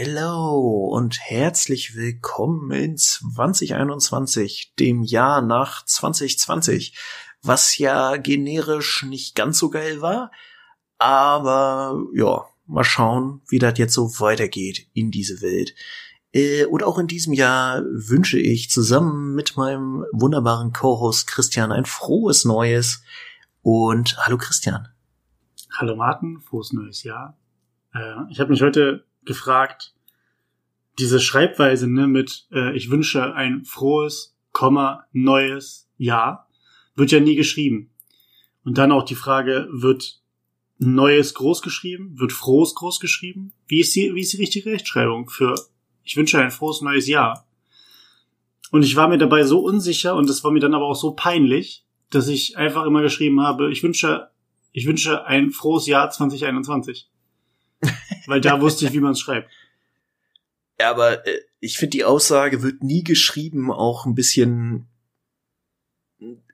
Hello und herzlich willkommen in 2021, dem Jahr nach 2020, was ja generisch nicht ganz so geil war, aber ja, mal schauen, wie das jetzt so weitergeht in diese Welt. Äh, und auch in diesem Jahr wünsche ich zusammen mit meinem wunderbaren Co-Host Christian ein frohes Neues und hallo Christian. Hallo Martin, frohes neues Jahr. Äh, ich habe mich heute gefragt, diese Schreibweise ne, mit äh, ich wünsche ein frohes, Komma, neues Jahr wird ja nie geschrieben. Und dann auch die Frage, wird neues groß geschrieben? Wird frohes groß geschrieben? Wie ist die, wie ist die richtige Rechtschreibung für ich wünsche ein frohes neues Jahr? Und ich war mir dabei so unsicher und das war mir dann aber auch so peinlich, dass ich einfach immer geschrieben habe, ich wünsche, ich wünsche ein frohes Jahr 2021. Weil da wusste ich, wie man es schreibt. Ja, aber äh, ich finde, die Aussage wird nie geschrieben, auch ein bisschen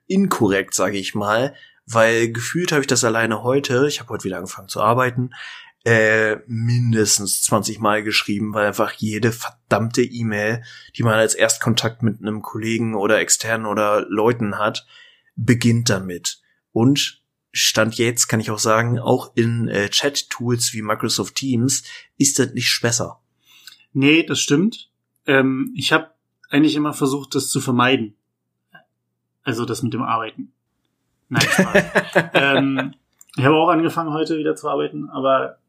inkorrekt, sage ich mal, weil gefühlt habe ich das alleine heute, ich habe heute wieder angefangen zu arbeiten, äh, mindestens 20 Mal geschrieben, weil einfach jede verdammte E-Mail, die man als Erstkontakt mit einem Kollegen oder externen oder Leuten hat, beginnt damit. Und Stand jetzt kann ich auch sagen, auch in äh, Chat-Tools wie Microsoft Teams ist das nicht besser. Nee, das stimmt. Ähm, ich habe eigentlich immer versucht, das zu vermeiden. Also das mit dem Arbeiten. Nein, Spaß. ähm, ich habe auch angefangen, heute wieder zu arbeiten, aber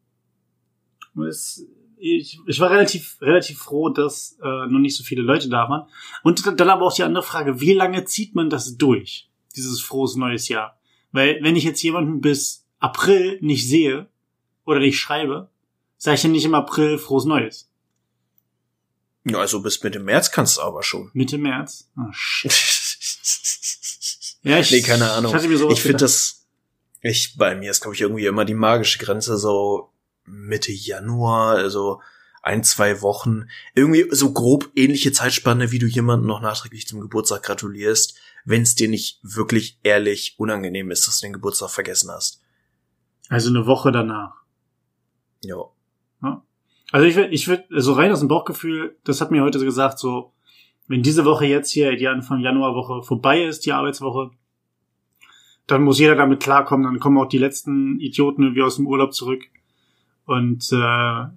es, ich, ich war relativ, relativ froh, dass äh, noch nicht so viele Leute da waren. Und dann aber auch die andere Frage, wie lange zieht man das durch, dieses frohes neues Jahr? Weil wenn ich jetzt jemanden bis April nicht sehe oder nicht schreibe, sage ich ja nicht im April frohes Neues. Ja, also bis Mitte März kannst du aber schon. Mitte März? Oh, shit. ja, ich, nee, keine Ahnung. Ich, ich finde das, ich, bei mir ist, glaube ich, irgendwie immer die magische Grenze so Mitte Januar, also ein, zwei Wochen. Irgendwie so grob ähnliche Zeitspanne, wie du jemanden noch nachträglich zum Geburtstag gratulierst wenn es dir nicht wirklich ehrlich unangenehm ist, dass du den Geburtstag vergessen hast. Also eine Woche danach. Ja. ja. Also ich würde, ich würde, so rein aus dem Bauchgefühl, das hat mir heute gesagt, so, wenn diese Woche jetzt hier, die Anfang Januarwoche vorbei ist, die Arbeitswoche, dann muss jeder damit klarkommen, dann kommen auch die letzten Idioten irgendwie aus dem Urlaub zurück. Und äh,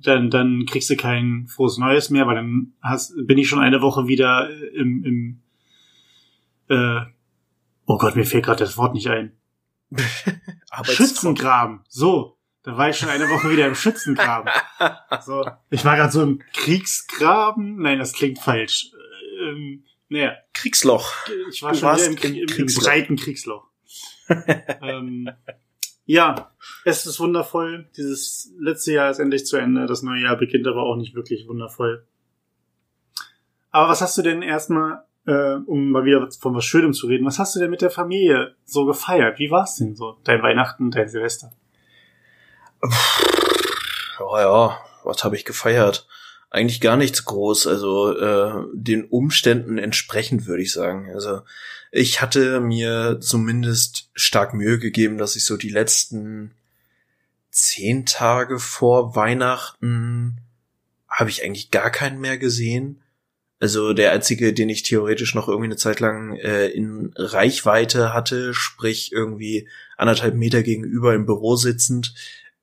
dann, dann kriegst du kein frohes Neues mehr, weil dann hast, bin ich schon eine Woche wieder im, im äh, oh Gott, mir fällt gerade das Wort nicht ein. Schützengraben. So, da war ich schon eine Woche wieder im Schützengraben. So, ich war gerade so im Kriegsgraben. Nein, das klingt falsch. Ähm, naja. Kriegsloch. Ich war du schon wieder im, im, im, Kriegsloch. breiten Kriegsloch. ähm, ja, es ist wundervoll. Dieses letzte Jahr ist endlich zu Ende. Das neue Jahr beginnt aber auch nicht wirklich wundervoll. Aber was hast du denn erstmal äh, um mal wieder von was Schönem zu reden, was hast du denn mit der Familie so gefeiert? Wie war es denn so, dein Weihnachten, dein Silvester? Ja, ja, was habe ich gefeiert? Eigentlich gar nichts groß, also äh, den Umständen entsprechend würde ich sagen. Also ich hatte mir zumindest stark Mühe gegeben, dass ich so die letzten zehn Tage vor Weihnachten habe ich eigentlich gar keinen mehr gesehen. Also der einzige, den ich theoretisch noch irgendwie eine Zeit lang äh, in Reichweite hatte, sprich irgendwie anderthalb Meter gegenüber im Büro sitzend,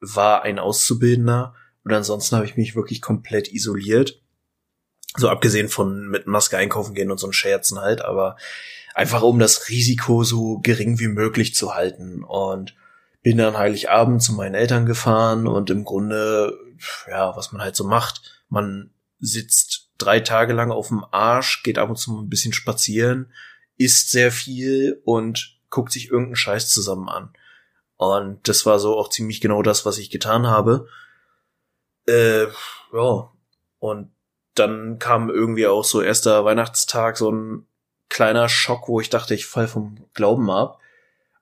war ein Auszubildender. Und ansonsten habe ich mich wirklich komplett isoliert. So abgesehen von mit Maske einkaufen gehen und so ein Scherzen halt, aber einfach um das Risiko so gering wie möglich zu halten. Und bin dann Heiligabend zu meinen Eltern gefahren und im Grunde, ja, was man halt so macht, man sitzt drei Tage lang auf dem Arsch, geht ab und zu mal ein bisschen spazieren, isst sehr viel und guckt sich irgendeinen Scheiß zusammen an. Und das war so auch ziemlich genau das, was ich getan habe. Äh, ja. Und dann kam irgendwie auch so erster Weihnachtstag so ein kleiner Schock, wo ich dachte, ich fall vom Glauben ab,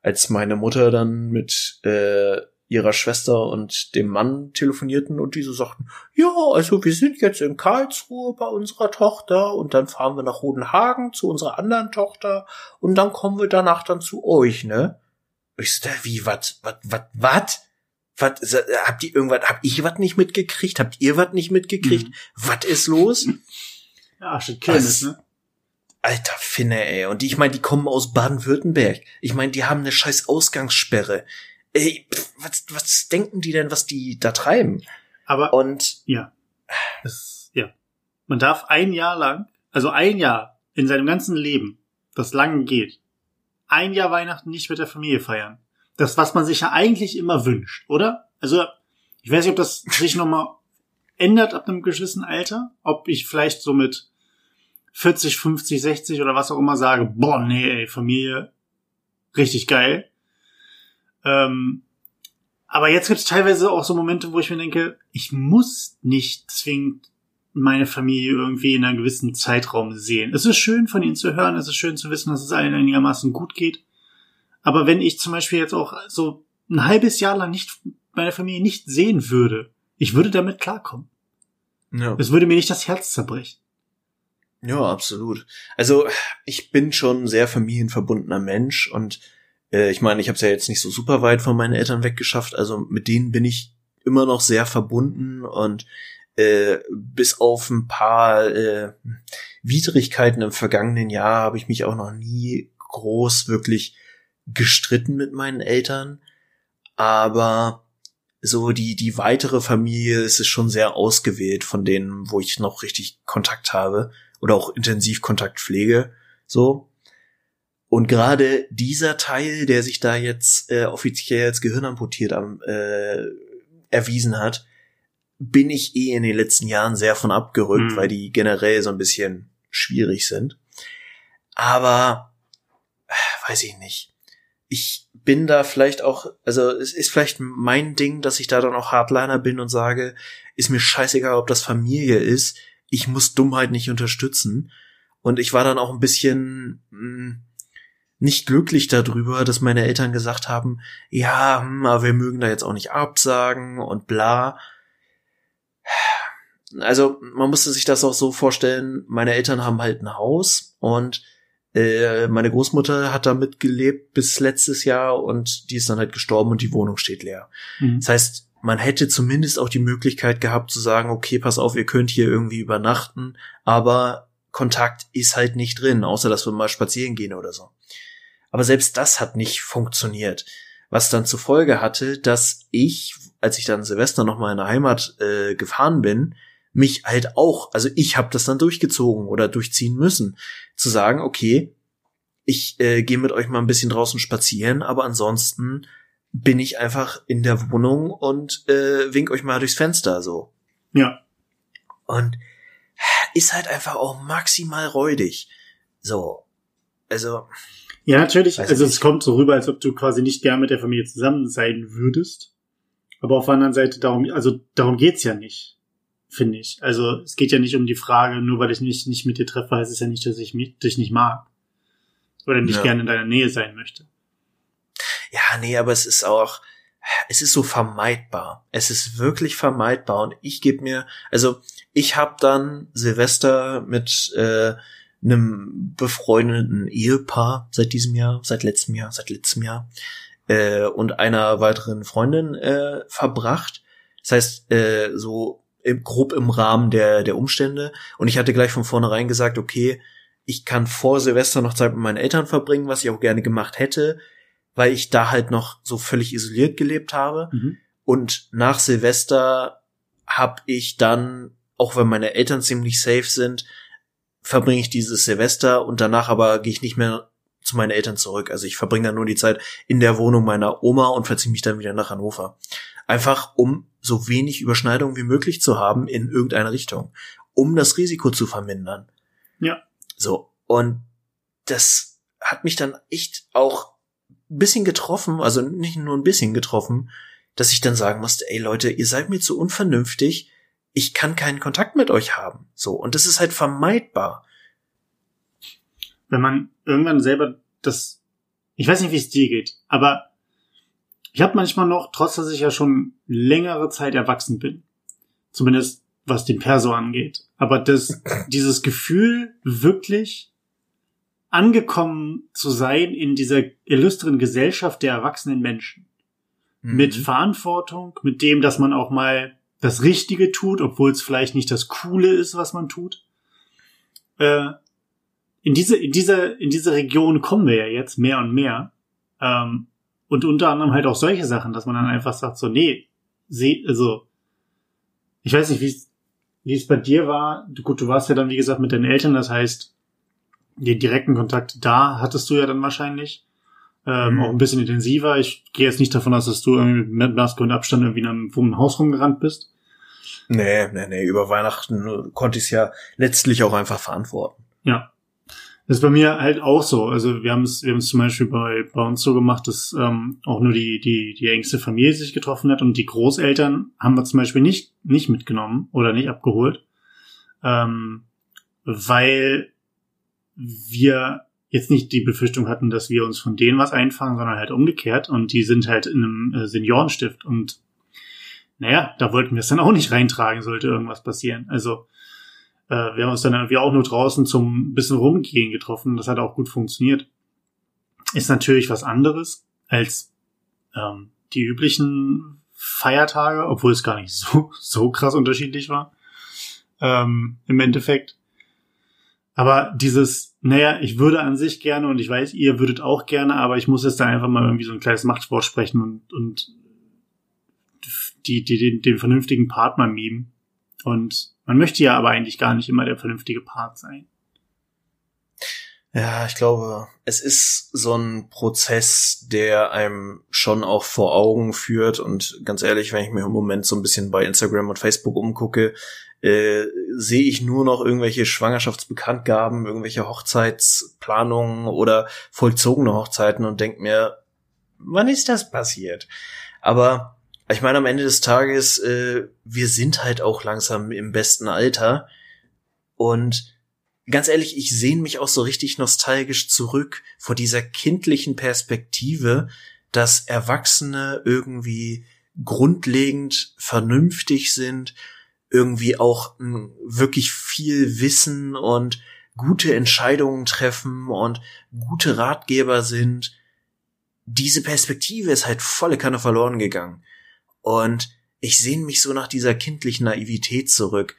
als meine Mutter dann mit äh, ihrer Schwester und dem Mann telefonierten und diese sagten, ja, also wir sind jetzt in Karlsruhe bei unserer Tochter und dann fahren wir nach Rodenhagen zu unserer anderen Tochter und dann kommen wir danach dann zu euch, ne? Ich so, wie, wat, wat, wat, wat? Was, habt ihr irgendwas, habt ich was nicht mitgekriegt? Habt ihr was nicht mitgekriegt? Mhm. Was ist los? Ja, schon Kirmes, ne? Alter Finne, ey. Und die, ich meine, die kommen aus Baden-Württemberg. Ich meine, die haben eine scheiß Ausgangssperre. Ey, was, was denken die denn, was die da treiben? Aber, und, ja. Es, ja. Man darf ein Jahr lang, also ein Jahr in seinem ganzen Leben, das lange geht, ein Jahr Weihnachten nicht mit der Familie feiern. Das, was man sich ja eigentlich immer wünscht, oder? Also, ich weiß nicht, ob das sich nochmal ändert ab einem gewissen Alter, ob ich vielleicht so mit 40, 50, 60 oder was auch immer sage, boah, nee, ey, Familie, richtig geil. Ähm, aber jetzt gibt es teilweise auch so Momente, wo ich mir denke, ich muss nicht zwingend meine Familie irgendwie in einem gewissen Zeitraum sehen. Es ist schön von ihnen zu hören, es ist schön zu wissen, dass es allen einigermaßen gut geht. Aber wenn ich zum Beispiel jetzt auch so ein halbes Jahr lang nicht meine Familie nicht sehen würde, ich würde damit klarkommen. Ja. Es würde mir nicht das Herz zerbrechen. Ja, absolut. Also ich bin schon ein sehr familienverbundener Mensch und äh, ich meine, ich habe es ja jetzt nicht so super weit von meinen Eltern weggeschafft, also mit denen bin ich immer noch sehr verbunden und äh, bis auf ein paar äh, Widrigkeiten im vergangenen Jahr habe ich mich auch noch nie groß wirklich gestritten mit meinen Eltern, aber so die die weitere Familie ist es schon sehr ausgewählt von denen, wo ich noch richtig Kontakt habe oder auch intensiv Kontakt pflege, so und gerade dieser Teil, der sich da jetzt äh, offiziell als Gehirnamputiert am, äh, erwiesen hat, bin ich eh in den letzten Jahren sehr von abgerückt, mhm. weil die generell so ein bisschen schwierig sind. Aber äh, weiß ich nicht. Ich bin da vielleicht auch, also es ist vielleicht mein Ding, dass ich da dann auch Hardliner bin und sage, ist mir scheißegal, ob das Familie ist, ich muss Dummheit nicht unterstützen. Und ich war dann auch ein bisschen, mh, hm, nicht glücklich darüber, dass meine Eltern gesagt haben, ja, hm, aber wir mögen da jetzt auch nicht absagen und bla. Also man musste sich das auch so vorstellen, meine Eltern haben halt ein Haus und äh, meine Großmutter hat da mitgelebt bis letztes Jahr und die ist dann halt gestorben und die Wohnung steht leer. Mhm. Das heißt, man hätte zumindest auch die Möglichkeit gehabt zu sagen, okay, pass auf, ihr könnt hier irgendwie übernachten, aber Kontakt ist halt nicht drin, außer dass wir mal spazieren gehen oder so. Aber selbst das hat nicht funktioniert. Was dann zur Folge hatte, dass ich, als ich dann Silvester nochmal in der Heimat äh, gefahren bin, mich halt auch, also ich habe das dann durchgezogen oder durchziehen müssen, zu sagen, okay, ich äh, gehe mit euch mal ein bisschen draußen spazieren, aber ansonsten bin ich einfach in der Wohnung und äh, wink euch mal durchs Fenster so. Ja. Und ist halt einfach auch maximal räudig. So. Also. Ja, natürlich. Also es kommt so rüber, als ob du quasi nicht gern mit der Familie zusammen sein würdest. Aber auf der anderen Seite, darum, also darum geht's ja nicht, finde ich. Also es geht ja nicht um die Frage, nur weil ich mich nicht mit dir treffe, heißt es ja nicht, dass ich mich, dich nicht mag. Oder nicht ja. gerne in deiner Nähe sein möchte. Ja, nee, aber es ist auch, es ist so vermeidbar. Es ist wirklich vermeidbar. Und ich gebe mir, also ich habe dann Silvester mit äh, einem befreundeten Ehepaar seit diesem Jahr, seit letztem Jahr, seit letztem Jahr äh, und einer weiteren Freundin äh, verbracht. Das heißt, äh, so im, grob im Rahmen der, der Umstände. Und ich hatte gleich von vornherein gesagt, okay, ich kann vor Silvester noch Zeit mit meinen Eltern verbringen, was ich auch gerne gemacht hätte, weil ich da halt noch so völlig isoliert gelebt habe. Mhm. Und nach Silvester habe ich dann, auch wenn meine Eltern ziemlich safe sind, verbringe ich dieses Silvester und danach aber gehe ich nicht mehr zu meinen Eltern zurück. Also ich verbringe dann nur die Zeit in der Wohnung meiner Oma und verziehe mich dann wieder nach Hannover. Einfach um so wenig Überschneidung wie möglich zu haben in irgendeine Richtung, um das Risiko zu vermindern. Ja. So. Und das hat mich dann echt auch ein bisschen getroffen, also nicht nur ein bisschen getroffen, dass ich dann sagen musste, ey Leute, ihr seid mir zu unvernünftig, ich kann keinen Kontakt mit euch haben. So. Und das ist halt vermeidbar. Wenn man irgendwann selber das, ich weiß nicht, wie es dir geht, aber ich habe manchmal noch, trotz dass ich ja schon längere Zeit erwachsen bin, zumindest was den Perso angeht, aber das, dieses Gefühl wirklich angekommen zu sein in dieser illustren Gesellschaft der erwachsenen Menschen. mhm. mit Verantwortung, mit dem, dass man auch mal das Richtige tut, obwohl es vielleicht nicht das Coole ist, was man tut. Äh, in diese, in diese, in diese Region kommen wir ja jetzt mehr und mehr. Ähm, und unter anderem halt auch solche Sachen, dass man dann einfach sagt, so, nee, seh, also, ich weiß nicht, wie es, wie es bei dir war. Gut, du warst ja dann, wie gesagt, mit deinen Eltern, das heißt, den direkten Kontakt da hattest du ja dann wahrscheinlich. Ähm. Auch ein bisschen intensiver. Ich gehe jetzt nicht davon aus, dass du irgendwie mit Maske und Abstand irgendwie in einem, um ein Haus rumgerannt bist. Nee, nee, nee. Über Weihnachten konnte ich es ja letztlich auch einfach verantworten. Ja. Das ist bei mir halt auch so. Also wir haben es, wir haben es zum Beispiel bei, bei uns so gemacht, dass ähm, auch nur die, die, die engste Familie sich getroffen hat und die Großeltern haben wir zum Beispiel nicht, nicht mitgenommen oder nicht abgeholt. Ähm, weil wir jetzt nicht die Befürchtung hatten, dass wir uns von denen was einfangen, sondern halt umgekehrt. Und die sind halt in einem äh, Seniorenstift. Und naja, da wollten wir es dann auch nicht reintragen, sollte irgendwas passieren. Also äh, wir haben uns dann irgendwie auch nur draußen zum bisschen rumgehen getroffen. Das hat auch gut funktioniert. Ist natürlich was anderes als ähm, die üblichen Feiertage, obwohl es gar nicht so, so krass unterschiedlich war. Ähm, Im Endeffekt. Aber dieses, naja, ich würde an sich gerne und ich weiß, ihr würdet auch gerne, aber ich muss jetzt da einfach mal irgendwie so ein kleines Machtwort sprechen und, und die, die, den, den vernünftigen Partner mimen. Und man möchte ja aber eigentlich gar nicht immer der vernünftige Part sein. Ja, ich glaube, es ist so ein Prozess, der einem schon auch vor Augen führt. Und ganz ehrlich, wenn ich mir im Moment so ein bisschen bei Instagram und Facebook umgucke, äh, sehe ich nur noch irgendwelche Schwangerschaftsbekanntgaben, irgendwelche Hochzeitsplanungen oder vollzogene Hochzeiten und denk mir, wann ist das passiert? Aber ich meine, am Ende des Tages, äh, wir sind halt auch langsam im besten Alter. Und ganz ehrlich, ich sehne mich auch so richtig nostalgisch zurück vor dieser kindlichen Perspektive, dass Erwachsene irgendwie grundlegend vernünftig sind, irgendwie auch wirklich viel wissen und gute Entscheidungen treffen und gute Ratgeber sind. Diese Perspektive ist halt volle Kanne verloren gegangen. Und ich sehne mich so nach dieser kindlichen Naivität zurück,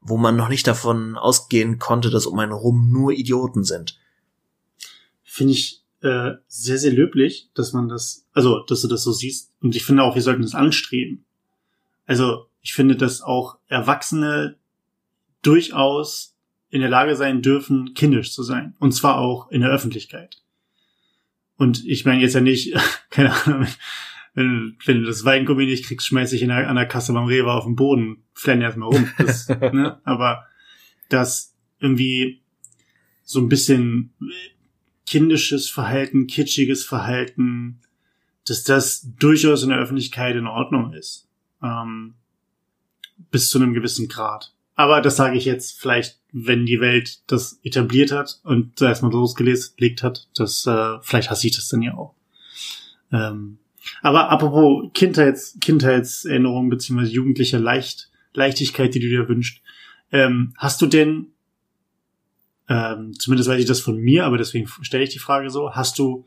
wo man noch nicht davon ausgehen konnte, dass um einen rum nur Idioten sind. Finde ich äh, sehr, sehr löblich, dass man das, also, dass du das so siehst. Und ich finde auch, wir sollten das anstreben. Also, ich finde, dass auch Erwachsene durchaus in der Lage sein dürfen, kindisch zu sein. Und zwar auch in der Öffentlichkeit. Und ich meine jetzt ja nicht, keine Ahnung, wenn, wenn du das Weingummi nicht kriegst, schmeiß ich in der, an der Kasse beim Rewe auf den Boden, flenn erstmal rum. Das, ne? Aber das irgendwie so ein bisschen kindisches Verhalten, kitschiges Verhalten, dass das durchaus in der Öffentlichkeit in Ordnung ist. Ähm, bis zu einem gewissen Grad. Aber das sage ich jetzt vielleicht, wenn die Welt das etabliert hat und erstmal losgelegt hat, das äh, vielleicht hasse ich das dann ja auch. Ähm, aber apropos Kindheits, Kindheitserinnerung beziehungsweise jugendliche Leicht, Leichtigkeit, die du dir wünschst, ähm, hast du denn, ähm, zumindest weiß ich das von mir, aber deswegen stelle ich die Frage so, hast du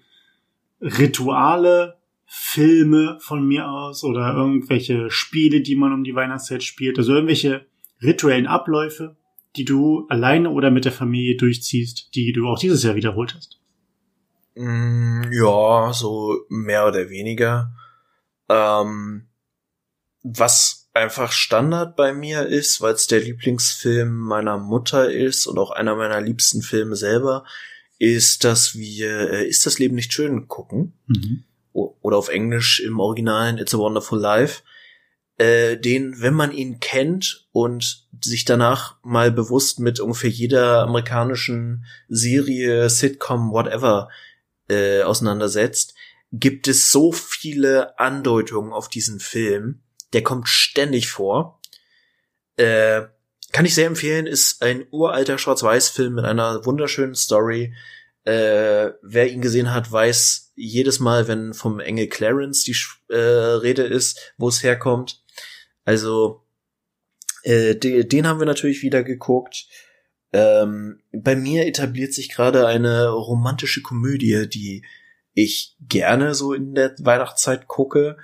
Rituale, Filme von mir aus oder irgendwelche Spiele, die man um die Weihnachtszeit spielt, also irgendwelche rituellen Abläufe, die du alleine oder mit der Familie durchziehst, die du auch dieses Jahr wiederholt hast? Mm, ja, so mehr oder weniger. Ähm, was einfach Standard bei mir ist, weil es der Lieblingsfilm meiner Mutter ist und auch einer meiner liebsten Filme selber, ist, dass wir äh, Ist das Leben nicht schön gucken. Mhm. Oder auf Englisch im Originalen It's a Wonderful Life. Äh, den, wenn man ihn kennt und sich danach mal bewusst mit ungefähr jeder amerikanischen Serie, Sitcom, whatever äh, auseinandersetzt, gibt es so viele Andeutungen auf diesen Film. Der kommt ständig vor. Äh, kann ich sehr empfehlen, ist ein uralter Schwarz-Weiß-Film mit einer wunderschönen Story. Äh, wer ihn gesehen hat, weiß jedes Mal, wenn vom Engel Clarence die äh, Rede ist, wo es herkommt. Also äh, den, den haben wir natürlich wieder geguckt. Ähm, bei mir etabliert sich gerade eine romantische Komödie, die ich gerne so in der Weihnachtszeit gucke.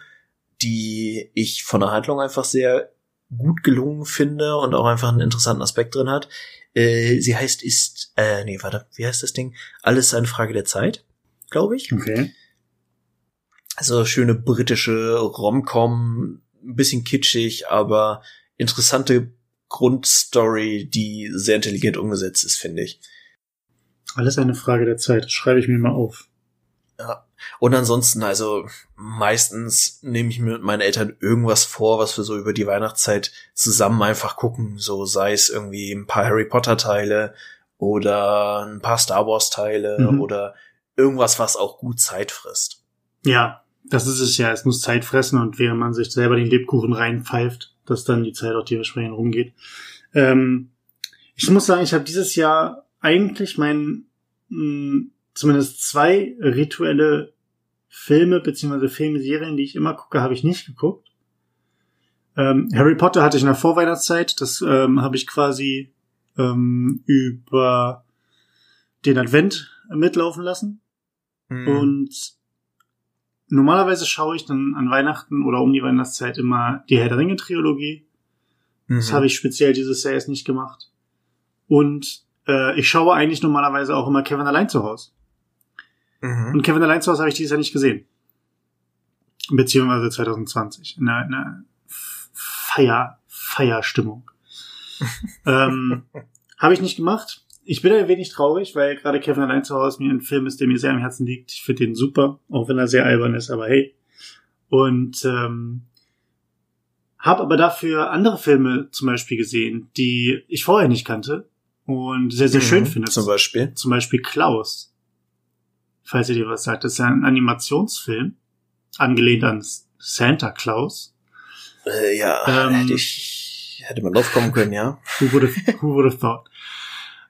die ich von der Handlung einfach sehr gut gelungen finde und auch einfach einen interessanten Aspekt drin hat. Äh, sie heißt ist, äh, nee, warte, wie heißt das Ding? Alles eine Frage der Zeit, glaube ich. Okay. Also schöne britische Romcom, ein bisschen kitschig, aber interessante Grundstory, die sehr intelligent umgesetzt ist, finde ich. Alles eine Frage der Zeit. Das schreibe ich mir mal auf. Ja. Und ansonsten, also meistens nehme ich mir mit meinen Eltern irgendwas vor, was wir so über die Weihnachtszeit zusammen einfach gucken. So sei es irgendwie ein paar Harry Potter Teile oder ein paar Star Wars Teile mhm. oder irgendwas, was auch gut Zeit frisst. Ja, das ist es ja. Es muss Zeit fressen und während man sich selber den Lebkuchen reinpfeift, dass dann die Zeit auch dementsprechend rumgeht. Ähm, ich muss sagen, ich habe dieses Jahr eigentlich mein mh, hm, zumindest zwei rituelle Filme beziehungsweise Filmserien, die ich immer gucke, habe ich nicht geguckt. Ähm, Harry Potter hatte ich in der Vorweihnachtszeit. Das ähm, habe ich quasi ähm, über den Advent mitlaufen lassen. Mhm. Und normalerweise schaue ich dann an Weihnachten oder um die Weihnachtszeit immer die Herr der Ringe Trilogie. Mhm. Das habe ich speziell dieses Jahr jetzt nicht gemacht. Und äh, ich schaue eigentlich normalerweise auch immer Kevin allein zu Hause. Mhm. Und Kevin allein zu Hause habe ich dieses Jahr nicht gesehen. Beziehungsweise 2020. In einer, in einer Feier, Feierstimmung. ähm, habe ich nicht gemacht. Ich bin ein wenig traurig, weil gerade Kevin allein zu Hause mir ein Film ist, der mir sehr am Herzen liegt. Ich finde den super, auch wenn er sehr albern ist, aber hey. Und ähm, habe aber dafür andere Filme zum Beispiel gesehen, die ich vorher nicht kannte und sehr, sehr mhm, schön finde. Zum Beispiel? Zum Beispiel Klaus falls ihr dir was sagt. Das ist ja ein Animationsfilm, angelehnt an Santa Claus. Äh, ja, ähm, hätte ich, hätte man drauf kommen können, ja. Who would have, who would have thought?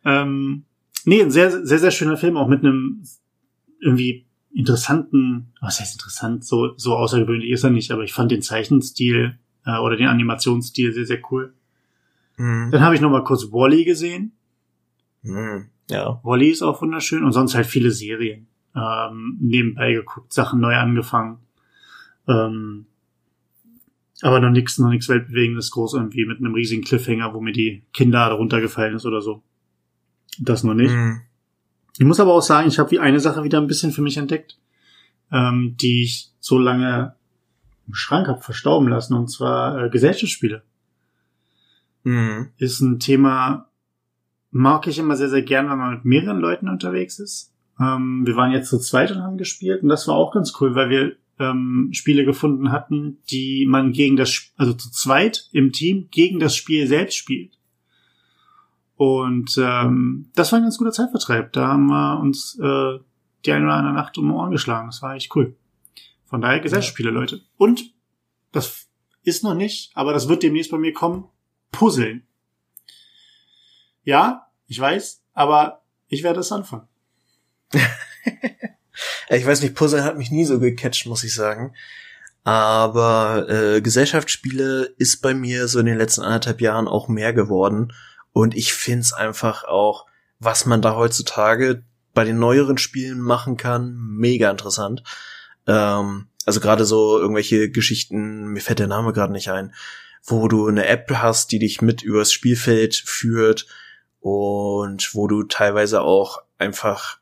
Ähm, nee, ein sehr, sehr, sehr schöner Film, auch mit einem irgendwie interessanten, was heißt interessant, so, so außergewöhnlich ist er nicht, aber ich fand den Zeichenstil äh, oder den Animationsstil sehr, sehr cool. Mhm. Dann habe ich noch mal kurz Wally gesehen. Mhm, ja. Wally ist auch wunderschön und sonst halt viele Serien ähm, nebenbei geguckt, Sachen neu angefangen. Ähm, aber noch nichts, noch nichts Weltbewegendes groß irgendwie mit einem riesigen Cliffhanger, wo mir die Kinder runtergefallen ist oder so. Das noch nicht. Mhm. Ich muss aber auch sagen, ich habe wie eine Sache wieder ein bisschen für mich entdeckt, ähm, die ich so lange im Schrank habe verstauben lassen, und zwar äh, Gesellschaftsspiele. Mhm. Ist ein Thema, mag ich immer sehr, sehr gern, wenn man mit mehreren Leuten unterwegs ist. Ähm, wir waren jetzt zu zweit und haben gespielt und das war auch ganz cool, weil wir ähm, Spiele gefunden hatten, die man gegen das, also zu zweit im Team gegen das Spiel selbst spielt. Und ähm, das war ein ganz guter Zeitvertreib. Da haben wir uns äh, die eine oder andere Nacht um die Ohren geschlagen. Das war echt cool. Von daher Gesellschaftsspiele, ja. Leute. Und das ist noch nicht, aber das wird demnächst bei mir kommen. Puzzeln. Ja, ich weiß, aber ich werde es anfangen. ich weiß nicht, Puzzle hat mich nie so gecatcht, muss ich sagen. Aber äh, Gesellschaftsspiele ist bei mir so in den letzten anderthalb Jahren auch mehr geworden. Und ich find's einfach auch, was man da heutzutage bei den neueren Spielen machen kann, mega interessant. Ähm, also gerade so irgendwelche Geschichten, mir fällt der Name gerade nicht ein, wo du eine App hast, die dich mit übers Spielfeld führt und wo du teilweise auch einfach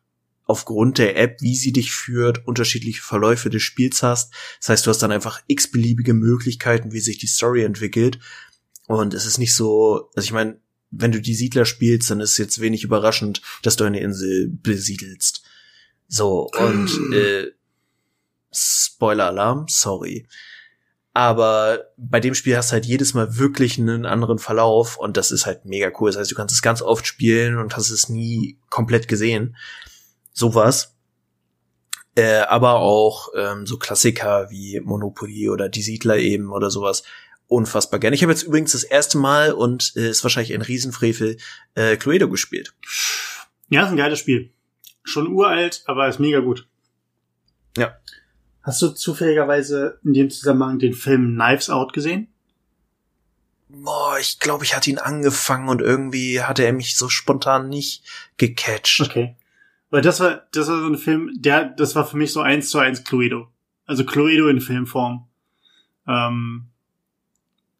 aufgrund der App, wie sie dich führt, unterschiedliche Verläufe des Spiels hast. Das heißt, du hast dann einfach x-beliebige Möglichkeiten, wie sich die Story entwickelt. Und es ist nicht so, also ich meine, wenn du die Siedler spielst, dann ist es jetzt wenig überraschend, dass du eine Insel besiedelst. So, und äh, Spoiler-Alarm, sorry. Aber bei dem Spiel hast du halt jedes Mal wirklich einen anderen Verlauf und das ist halt mega cool. Das heißt, du kannst es ganz oft spielen und hast es nie komplett gesehen sowas. Äh, aber auch ähm, so Klassiker wie Monopoly oder Die Siedler eben oder sowas unfassbar gerne. Ich habe jetzt übrigens das erste Mal und äh, ist wahrscheinlich ein Riesenfrevel äh, Cluedo gespielt. Ja, ist ein geiles Spiel. Schon uralt, aber ist mega gut. Ja. Hast du zufälligerweise in dem Zusammenhang den Film Knives Out gesehen? Boah, ich glaube, ich hatte ihn angefangen und irgendwie hatte er mich so spontan nicht gecatcht. Okay. Weil das war, das war so ein Film, der, das war für mich so eins zu eins Cluedo. Also Cluedo in Filmform. Ähm,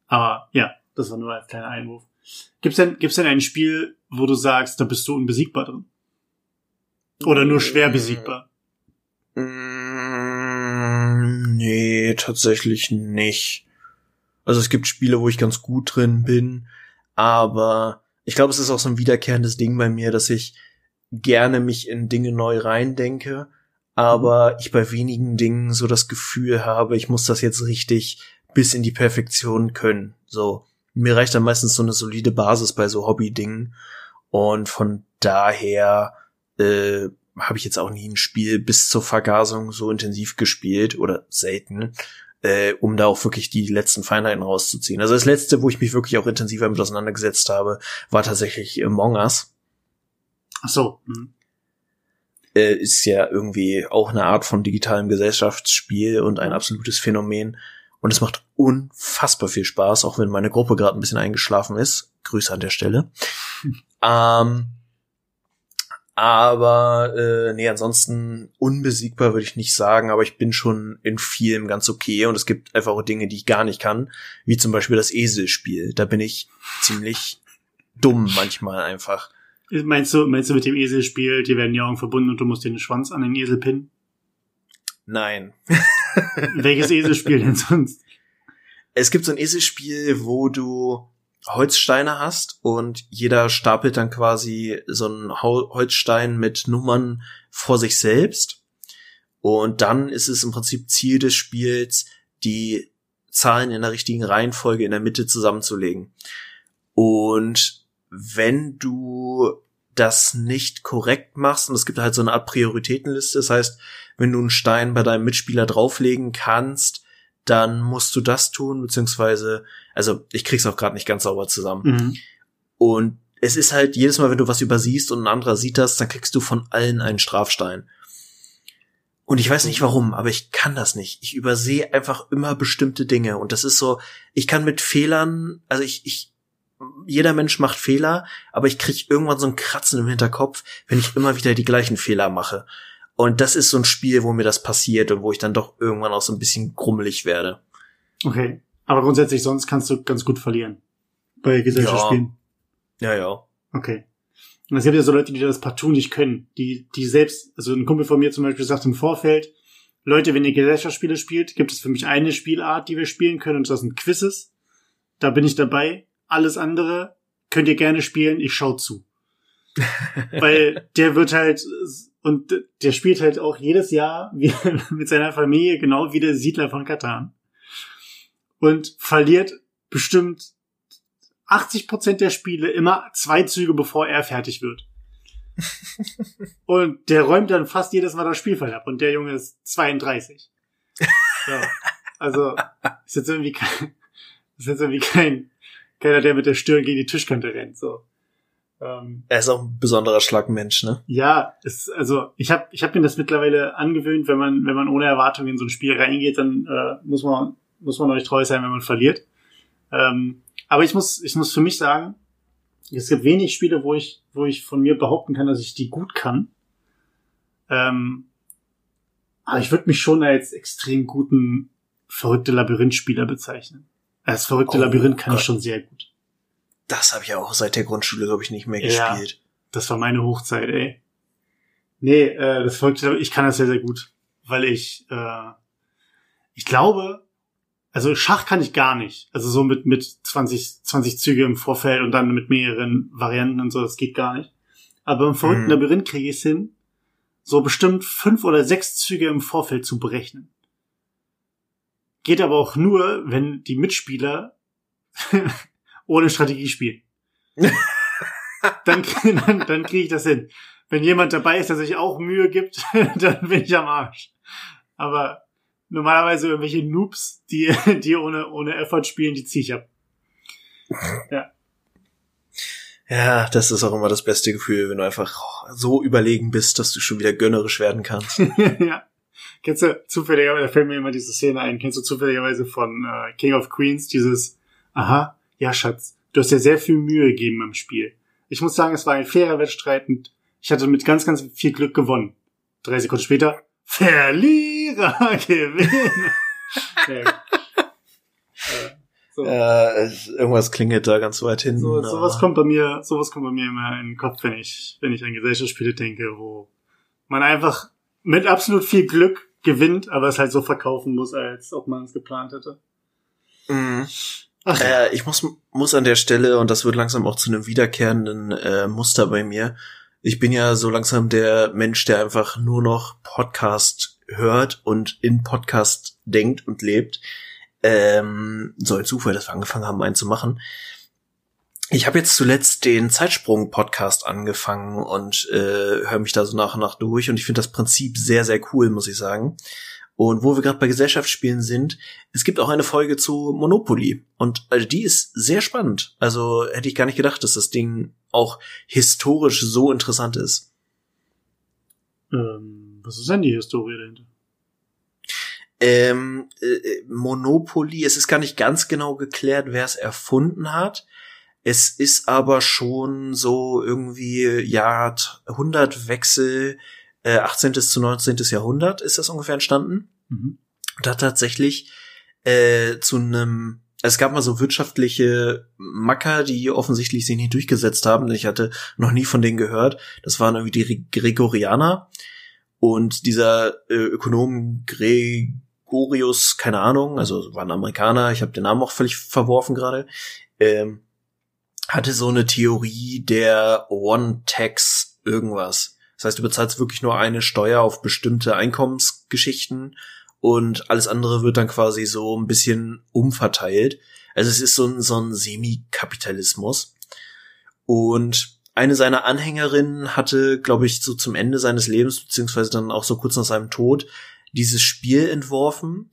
aber ja, das war nur als kleiner Einwurf. Gibt's denn, gibt's denn ein Spiel, wo du sagst, da bist du unbesiegbar drin? Oder nur schwer besiegbar? Mm, nee, tatsächlich nicht. Also es gibt Spiele, wo ich ganz gut drin bin, aber ich glaube, es ist auch so ein wiederkehrendes Ding bei mir, dass ich gerne mich in Dinge neu reindenke, aber ich bei wenigen Dingen so das Gefühl habe, ich muss das jetzt richtig bis in die Perfektion können. So, mir reicht dann meistens so eine solide Basis bei so Hobby-Dingen und von daher äh, habe ich jetzt auch nie ein Spiel bis zur Vergasung so intensiv gespielt oder selten, äh, um da auch wirklich die letzten Feinheiten rauszuziehen. Also das letzte, wo ich mich wirklich auch intensiver mit auseinandergesetzt habe, war tatsächlich Among Us. Ach so. Hm. Äh, ist ja irgendwie auch eine Art von digitalem Gesellschaftsspiel und ein absolutes Phänomen. Und es macht unfassbar viel Spaß, auch wenn meine Gruppe gerade ein bisschen eingeschlafen ist. Grüße an der Stelle. ähm, aber äh, nee, ansonsten unbesiegbar würde ich nicht sagen, aber ich bin schon in vielem ganz okay und es gibt einfach auch Dinge, die ich gar nicht kann, wie zum Beispiel das Eselspiel. Da bin ich ziemlich dumm manchmal einfach. Meinst du, meinst du mit dem Eselspiel, die werden ja auch verbunden und du musst den Schwanz an den Esel pinnen? Nein. Welches Eselspiel denn sonst? Es gibt so ein Eselspiel, wo du Holzsteine hast und jeder stapelt dann quasi so einen Holzstein mit Nummern vor sich selbst. Und dann ist es im Prinzip Ziel des Spiels, die Zahlen in der richtigen Reihenfolge in der Mitte zusammenzulegen. Und wenn du das nicht korrekt machst, und es gibt halt so eine Art Prioritätenliste, das heißt, wenn du einen Stein bei deinem Mitspieler drauflegen kannst, dann musst du das tun, beziehungsweise, also ich krieg's auch gerade nicht ganz sauber zusammen. Mhm. Und es ist halt jedes Mal, wenn du was übersiehst und ein anderer sieht das, dann kriegst du von allen einen Strafstein. Und ich weiß nicht warum, aber ich kann das nicht. Ich übersehe einfach immer bestimmte Dinge. Und das ist so, ich kann mit Fehlern, also ich, ich, jeder Mensch macht Fehler, aber ich krieg irgendwann so ein Kratzen im Hinterkopf, wenn ich immer wieder die gleichen Fehler mache. Und das ist so ein Spiel, wo mir das passiert und wo ich dann doch irgendwann auch so ein bisschen grummelig werde. Okay. Aber grundsätzlich sonst kannst du ganz gut verlieren. Bei Gesellschaftsspielen. Ja, ja. ja. Okay. Und es gibt ja so Leute, die das partout nicht können. Die, die selbst, also ein Kumpel von mir zum Beispiel sagt im Vorfeld, Leute, wenn ihr Gesellschaftsspiele spielt, gibt es für mich eine Spielart, die wir spielen können, und das sind Quizzes. Da bin ich dabei. Alles andere könnt ihr gerne spielen, ich schau zu. Weil der wird halt und der spielt halt auch jedes Jahr wie, mit seiner Familie genau wie der Siedler von Katan. Und verliert bestimmt 80 Prozent der Spiele immer zwei Züge, bevor er fertig wird. und der räumt dann fast jedes Mal das Spielfeld ab. Und der Junge ist 32. So. Also, ist jetzt irgendwie kein, ist jetzt irgendwie kein, keiner, der mit der Stirn gegen die Tischkante rennt, so. Ähm, er ist auch ein besonderer Schlagmensch, ne? Ja, es, also ich habe ich hab mir das mittlerweile angewöhnt, wenn man wenn man ohne Erwartung in so ein Spiel reingeht, dann äh, muss man muss man euch treu sein, wenn man verliert. Ähm, aber ich muss ich muss für mich sagen, es gibt wenig Spiele, wo ich wo ich von mir behaupten kann, dass ich die gut kann. Ähm, aber ich würde mich schon als extrem guten verrückte Labyrinthspieler bezeichnen. Als verrückte oh, Labyrinth kann Gott. ich schon sehr gut. Das habe ich auch seit der Grundschule, glaube ich, nicht mehr ja, gespielt. Das war meine Hochzeit, ey. Nee, äh, das folgt, ich kann das sehr, sehr gut. Weil ich, äh, ich glaube, also Schach kann ich gar nicht. Also so mit, mit 20, 20 Züge im Vorfeld und dann mit mehreren Varianten und so, das geht gar nicht. Aber im verrückten mhm. Labyrinth kriege ich es hin, so bestimmt fünf oder sechs Züge im Vorfeld zu berechnen. Geht aber auch nur, wenn die Mitspieler ohne Strategie spielen. dann, dann, dann kriege ich das hin. Wenn jemand dabei ist, der sich auch Mühe gibt, dann bin ich am Arsch. Aber normalerweise irgendwelche Noobs, die, die ohne, ohne Effort spielen, die ziehe ich ab. Ja. Ja, das ist auch immer das beste Gefühl, wenn du einfach so überlegen bist, dass du schon wieder gönnerisch werden kannst. ja. Kennst du zufälligerweise, da fällt mir immer diese Szene ein, kennst du zufälligerweise von äh, King of Queens dieses, aha, ja, Schatz, du hast dir sehr viel Mühe gegeben im Spiel. Ich muss sagen, es war ein fairer Wettstreit und ich hatte mit ganz, ganz viel Glück gewonnen. Drei Sekunden später, Verlierer gewinnen. so. Äh, irgendwas klingelt da ganz weit hin. So, sowas kommt bei mir, sowas kommt bei mir immer in den Kopf, wenn ich, wenn ich an Gesellschaftsspiele denke, wo man einfach mit absolut viel Glück gewinnt, aber es halt so verkaufen muss, als ob man es geplant hätte. Mhm. Ach, äh, ich muss, muss an der Stelle, und das wird langsam auch zu einem wiederkehrenden äh, Muster bei mir, ich bin ja so langsam der Mensch, der einfach nur noch Podcast hört und in Podcast denkt und lebt. Ähm, so ein Zufall, dass wir angefangen haben, einen zu machen. Ich habe jetzt zuletzt den Zeitsprung-Podcast angefangen und äh, höre mich da so nach und nach durch und ich finde das Prinzip sehr, sehr cool, muss ich sagen. Und wo wir gerade bei Gesellschaftsspielen sind, es gibt auch eine Folge zu Monopoly. Und also die ist sehr spannend. Also hätte ich gar nicht gedacht, dass das Ding auch historisch so interessant ist. Ähm, was ist denn die Historie dahinter? Ähm, äh, Monopoly, es ist gar nicht ganz genau geklärt, wer es erfunden hat. Es ist aber schon so irgendwie Jahrhundertwechsel, äh, 18. zu 19. Jahrhundert ist das ungefähr entstanden. Mhm. Und hat tatsächlich äh, zu einem es gab mal so wirtschaftliche Macker, die offensichtlich sich nicht durchgesetzt haben. Ich hatte noch nie von denen gehört. Das waren irgendwie die Gregorianer. Und dieser äh, Ökonom Gregorius, keine Ahnung, also war ein Amerikaner, ich habe den Namen auch völlig verworfen gerade, ähm, hatte so eine Theorie der One-Tax irgendwas. Das heißt, du bezahlst wirklich nur eine Steuer auf bestimmte Einkommensgeschichten und alles andere wird dann quasi so ein bisschen umverteilt. Also es ist so ein, so ein Semi-Kapitalismus. Und eine seiner Anhängerinnen hatte, glaube ich, so zum Ende seines Lebens, beziehungsweise dann auch so kurz nach seinem Tod, dieses Spiel entworfen.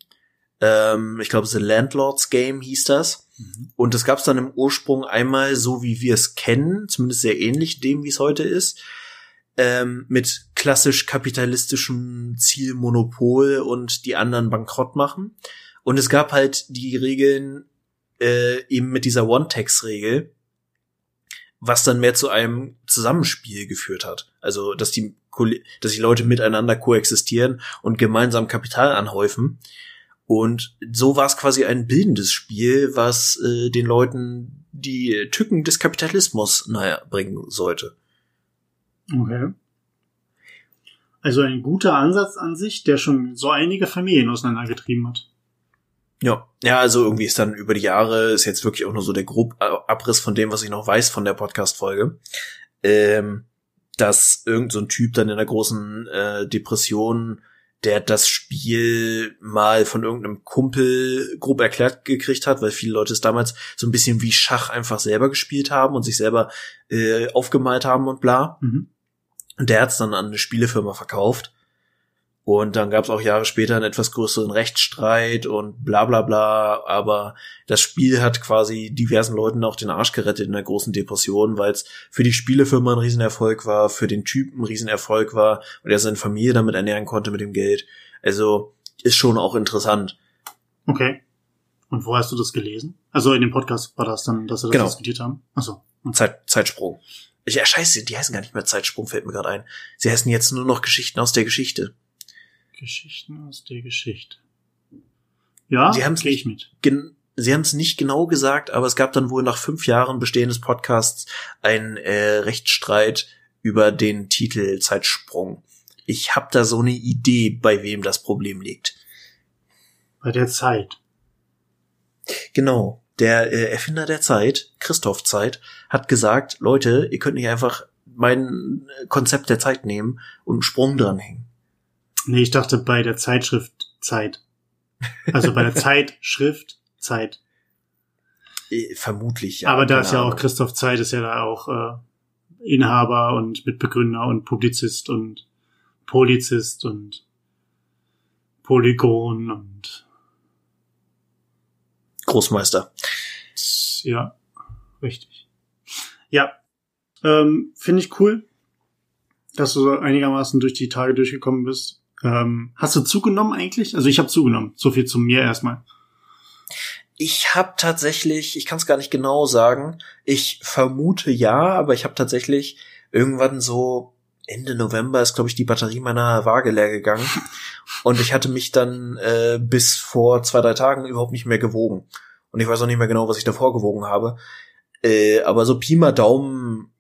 Ähm, ich glaube, The Landlord's Game hieß das. Mhm. Und das gab es dann im Ursprung einmal so, wie wir es kennen, zumindest sehr ähnlich dem, wie es heute ist ähm, mit klassisch kapitalistischem Ziel Monopol und die anderen bankrott machen. Und es gab halt die Regeln äh, eben mit dieser One-Tax-Regel, was dann mehr zu einem Zusammenspiel geführt hat. Also, dass die, dass die Leute miteinander koexistieren und gemeinsam Kapital anhäufen. Und so war es quasi ein bildendes Spiel, was äh, den Leuten die Tücken des Kapitalismus naja bringen sollte. Okay. Also ein guter Ansatz an sich, der schon so einige Familien auseinandergetrieben hat. Ja, ja, also irgendwie ist dann über die Jahre ist jetzt wirklich auch nur so der grob Abriss von dem, was ich noch weiß von der Podcast-Folge, ähm, dass irgend so ein Typ dann in der großen äh, Depression, der das Spiel mal von irgendeinem Kumpel grob erklärt gekriegt hat, weil viele Leute es damals so ein bisschen wie Schach einfach selber gespielt haben und sich selber äh, aufgemalt haben und bla. Mhm. Und der hat's dann an eine Spielefirma verkauft. Und dann gab's auch Jahre später einen etwas größeren Rechtsstreit und bla bla bla. Aber das Spiel hat quasi diversen Leuten auch den Arsch gerettet in der großen Depression, weil es für die Spielefirma ein Riesenerfolg war, für den Typen ein Riesenerfolg war und er seine Familie damit ernähren konnte mit dem Geld. Also ist schon auch interessant. Okay. Und wo hast du das gelesen? Also in dem Podcast war das dann, dass sie das genau. diskutiert haben? Achso. Zeit, Zeitsprung. Ja, scheiße, die heißen gar nicht mehr Zeitsprung, fällt mir gerade ein. Sie heißen jetzt nur noch Geschichten aus der Geschichte. Geschichten aus der Geschichte. Ja, sie gehe ich mit. Sie haben es nicht genau gesagt, aber es gab dann wohl nach fünf Jahren Bestehen des Podcasts einen äh, Rechtsstreit über den Titel Zeitsprung. Ich habe da so eine Idee, bei wem das Problem liegt. Bei der Zeit. Genau der äh, Erfinder der Zeit, Christoph Zeit, hat gesagt, Leute, ihr könnt nicht einfach mein Konzept der Zeit nehmen und einen Sprung dranhängen. Nee, ich dachte bei der Zeitschrift Zeit. Also bei der Zeitschrift Zeit. Äh, vermutlich, ja. Aber da ist ja auch Christoph Zeit, ist ja da auch äh, Inhaber und Mitbegründer und Publizist und Polizist und Polygon und Großmeister. Ja, richtig. Ja, ähm, finde ich cool, dass du so einigermaßen durch die Tage durchgekommen bist. Ähm, hast du zugenommen eigentlich? Also ich habe zugenommen. So viel zu mir erstmal. Ich habe tatsächlich, ich kann es gar nicht genau sagen. Ich vermute ja, aber ich habe tatsächlich irgendwann so Ende November ist, glaube ich, die Batterie meiner Waage leer gegangen. Und ich hatte mich dann äh, bis vor zwei, drei Tagen überhaupt nicht mehr gewogen. Und ich weiß auch nicht mehr genau, was ich davor gewogen habe. Äh, aber so Pi mal Daumen,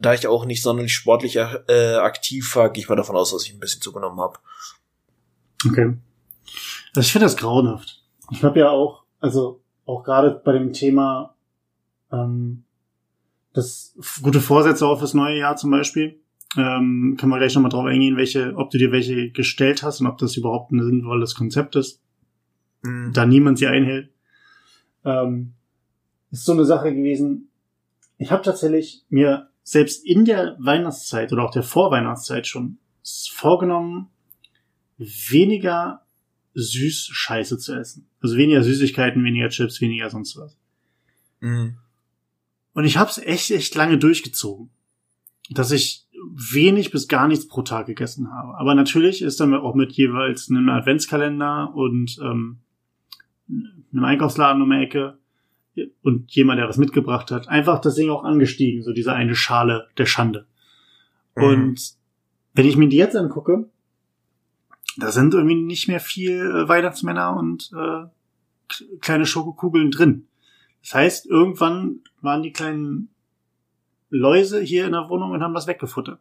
da ich auch nicht sonderlich sportlich äh, aktiv war, gehe ich mal davon aus, dass ich ein bisschen zugenommen habe. Okay. Also ich finde das grauenhaft. Ich habe ja auch, also auch gerade bei dem Thema ähm, das gute Vorsätze auf das neue Jahr zum Beispiel. Ähm, können wir gleich nochmal drauf eingehen, welche, ob du dir welche gestellt hast und ob das überhaupt ein sinnvolles Konzept ist. Mhm. Da niemand sie einhält. Ähm, ist so eine Sache gewesen. Ich habe tatsächlich mir selbst in der Weihnachtszeit oder auch der Vorweihnachtszeit schon vorgenommen, weniger süß Scheiße zu essen. Also weniger Süßigkeiten, weniger Chips, weniger sonst was. Mhm. Und ich habe es echt, echt lange durchgezogen, dass ich wenig bis gar nichts pro Tag gegessen habe. Aber natürlich ist dann auch mit jeweils einem Adventskalender und ähm, einem Einkaufsladen um die Ecke und jemand, der was mitgebracht hat, einfach das Ding auch angestiegen, so diese eine Schale der Schande. Mhm. Und wenn ich mir die jetzt angucke, da sind irgendwie nicht mehr viel äh, Weihnachtsmänner und äh, kleine Schokokugeln drin. Das heißt, irgendwann waren die kleinen Läuse hier in der Wohnung und haben das weggefuttert.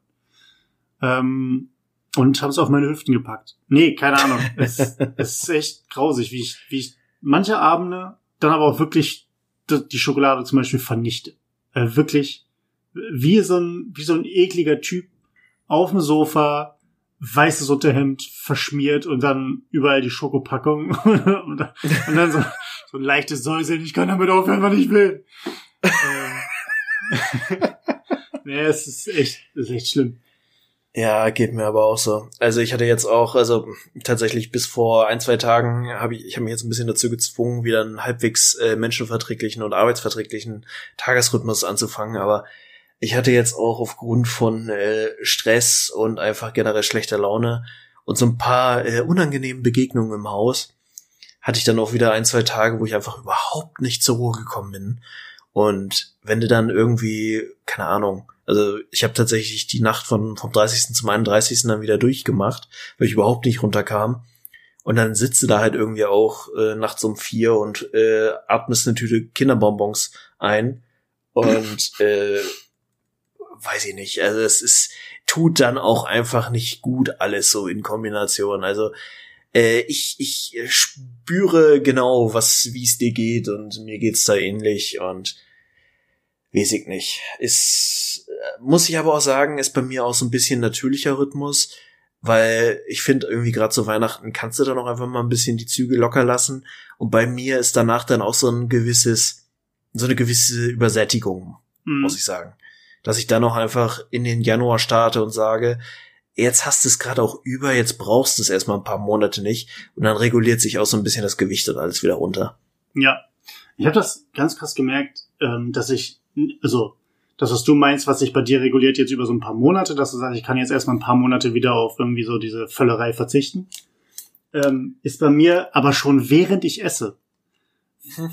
Ähm, und haben es auf meine Hüften gepackt. Nee, keine Ahnung. es, es ist echt grausig, wie ich, wie ich manche Abende dann aber auch wirklich die Schokolade zum Beispiel vernichte. Äh, wirklich wie so ein, wie so ein ekliger Typ auf dem Sofa, weißes Unterhemd verschmiert und dann überall die Schokopackung und, dann, und dann so, so ein leichtes Säuseln, ich kann damit aufhören, wann ich will. ähm, nee, es ist echt, es ist echt schlimm. Ja, geht mir aber auch so. Also ich hatte jetzt auch, also tatsächlich bis vor ein, zwei Tagen habe ich, ich habe mich jetzt ein bisschen dazu gezwungen, wieder einen halbwegs äh, menschenverträglichen und arbeitsverträglichen Tagesrhythmus anzufangen, aber ich hatte jetzt auch aufgrund von äh, Stress und einfach generell schlechter Laune und so ein paar äh, unangenehmen Begegnungen im Haus, hatte ich dann auch wieder ein, zwei Tage, wo ich einfach überhaupt nicht zur Ruhe gekommen bin. Und wenn du dann irgendwie, keine Ahnung, also ich habe tatsächlich die Nacht von, vom 30. zum 31. dann wieder durchgemacht, weil ich überhaupt nicht runterkam. Und dann sitzt du da halt irgendwie auch äh, nachts um vier und äh, atmest eine Tüte Kinderbonbons ein. Und äh, weiß ich nicht, also es ist, tut dann auch einfach nicht gut alles so in Kombination. Also äh, ich, ich spüre genau, was, wie es dir geht und mir geht's da ähnlich und weiß ich nicht. Ist, muss ich aber auch sagen, ist bei mir auch so ein bisschen natürlicher Rhythmus, weil ich finde irgendwie gerade zu Weihnachten kannst du dann auch einfach mal ein bisschen die Züge locker lassen und bei mir ist danach dann auch so ein gewisses, so eine gewisse Übersättigung, mhm. muss ich sagen dass ich dann auch einfach in den Januar starte und sage, jetzt hast du es gerade auch über, jetzt brauchst du es erstmal ein paar Monate nicht und dann reguliert sich auch so ein bisschen das Gewicht und alles wieder runter. Ja, ich habe das ganz krass gemerkt, ähm, dass ich, also das, was du meinst, was sich bei dir reguliert jetzt über so ein paar Monate, dass du sagst, ich kann jetzt erstmal ein paar Monate wieder auf irgendwie so diese Völlerei verzichten, ähm, ist bei mir aber schon während ich esse. Hm.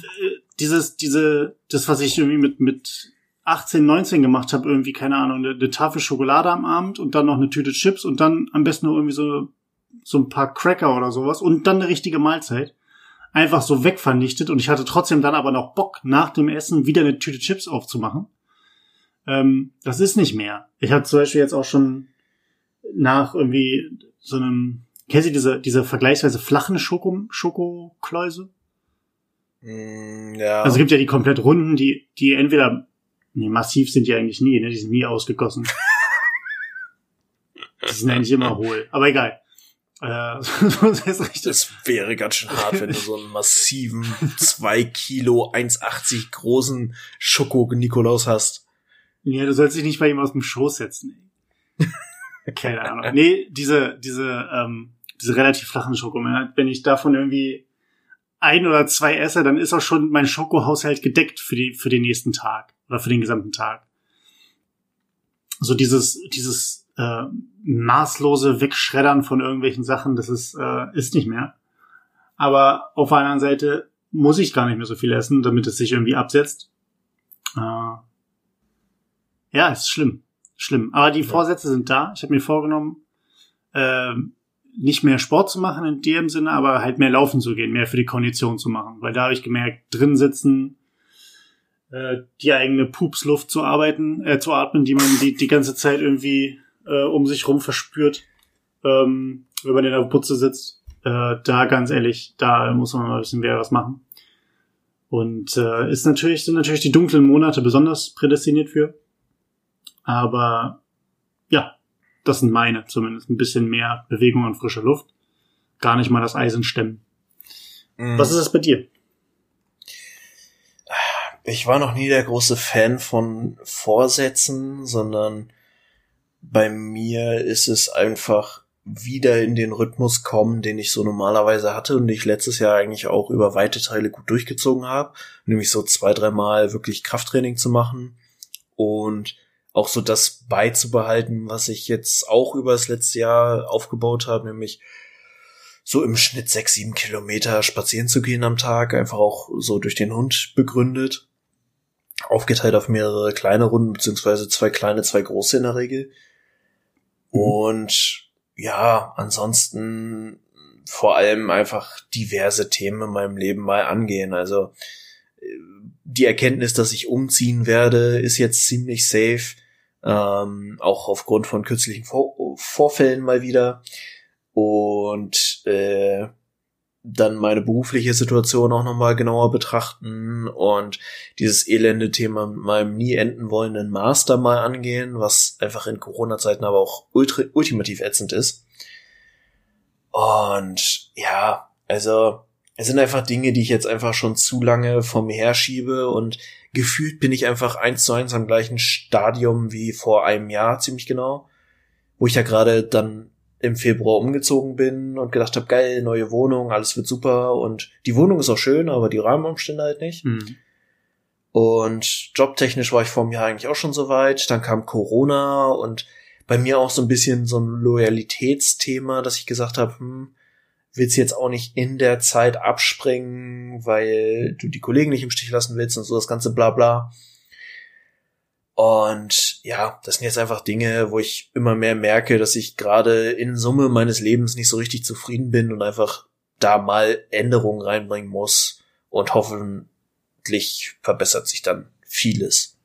Dieses, diese, das, was ich irgendwie mit, mit 18, 19 gemacht habe, irgendwie, keine Ahnung, eine, eine, Tafel Schokolade am Abend und dann noch eine Tüte Chips und dann am besten nur irgendwie so, so ein paar Cracker oder sowas und dann eine richtige Mahlzeit. Einfach so wegvernichtet und ich hatte trotzdem dann aber noch Bock, nach dem Essen wieder eine Tüte Chips aufzumachen. Ähm, das ist nicht mehr. Ich habe zum Beispiel jetzt auch schon nach irgendwie so einem, kennst du diese, diese vergleichsweise flachen Schoko, Schokokläuse? Mm, ja. Also es gibt ja die komplett runden, die, die entweder Nee, massiv sind die eigentlich nie, ne? Die sind nie ausgegossen. die sind eigentlich immer hohl. Aber egal. Äh, das wäre ganz schön hart, wenn du so einen massiven, zwei Kilo, 1,80 großen Schoko-Nikolaus hast. Ja, du sollst dich nicht bei ihm aus dem Schoß setzen. Ey. Keine Ahnung. Nee, diese, diese, ähm, diese relativ flachen Schoko. Wenn ich davon irgendwie ein oder zwei esse, dann ist auch schon mein Schokohaushalt gedeckt für die, für den nächsten Tag oder für den gesamten Tag. So dieses, dieses äh, maßlose Wegschreddern von irgendwelchen Sachen, das ist, äh, ist nicht mehr. Aber auf der anderen Seite muss ich gar nicht mehr so viel essen, damit es sich irgendwie absetzt. Äh, ja, ist schlimm. Schlimm. Aber die Vorsätze sind da. Ich habe mir vorgenommen, äh, nicht mehr Sport zu machen in dem Sinne, aber halt mehr laufen zu gehen, mehr für die Kondition zu machen. Weil da habe ich gemerkt, drin sitzen, äh, die eigene Pupsluft zu arbeiten, äh, zu atmen, die man die, die ganze Zeit irgendwie äh, um sich rum verspürt, ähm, wenn man in der Putze sitzt. Äh, da ganz ehrlich, da muss man mal ein bisschen mehr was machen. Und äh, ist natürlich, sind natürlich die dunklen Monate besonders prädestiniert für. Aber ja, das sind meine zumindest. Ein bisschen mehr Bewegung und frische Luft. Gar nicht mal das Eisen stemmen. Mhm. Was ist das bei dir? Ich war noch nie der große Fan von Vorsätzen, sondern bei mir ist es einfach wieder in den Rhythmus kommen, den ich so normalerweise hatte und ich letztes Jahr eigentlich auch über weite Teile gut durchgezogen habe, nämlich so zwei, dreimal wirklich Krafttraining zu machen und auch so das beizubehalten, was ich jetzt auch über das letzte Jahr aufgebaut habe, nämlich so im Schnitt sechs, sieben Kilometer spazieren zu gehen am Tag, einfach auch so durch den Hund begründet. Aufgeteilt auf mehrere kleine Runden, beziehungsweise zwei kleine, zwei große in der Regel. Mhm. Und ja, ansonsten vor allem einfach diverse Themen in meinem Leben mal angehen. Also die Erkenntnis, dass ich umziehen werde, ist jetzt ziemlich safe ähm, auch aufgrund von kürzlichen Vor Vorfällen mal wieder. Und äh, dann meine berufliche Situation auch nochmal genauer betrachten und dieses elende Thema mit meinem nie enden wollenden Master mal angehen, was einfach in Corona-Zeiten aber auch ultra, ultimativ ätzend ist. Und ja, also es sind einfach Dinge, die ich jetzt einfach schon zu lange vor mir herschiebe und gefühlt bin ich einfach eins zu eins am gleichen Stadium wie vor einem Jahr ziemlich genau, wo ich ja gerade dann im Februar umgezogen bin und gedacht habe, geil, neue Wohnung, alles wird super und die Wohnung ist auch schön, aber die Rahmenumstände halt nicht. Mhm. Und jobtechnisch war ich vor einem Jahr eigentlich auch schon so weit. Dann kam Corona und bei mir auch so ein bisschen so ein Loyalitätsthema, dass ich gesagt habe, hm, willst jetzt auch nicht in der Zeit abspringen, weil du die Kollegen nicht im Stich lassen willst und so das ganze Blabla. Und ja, das sind jetzt einfach Dinge, wo ich immer mehr merke, dass ich gerade in Summe meines Lebens nicht so richtig zufrieden bin und einfach da mal Änderungen reinbringen muss. Und hoffentlich verbessert sich dann vieles.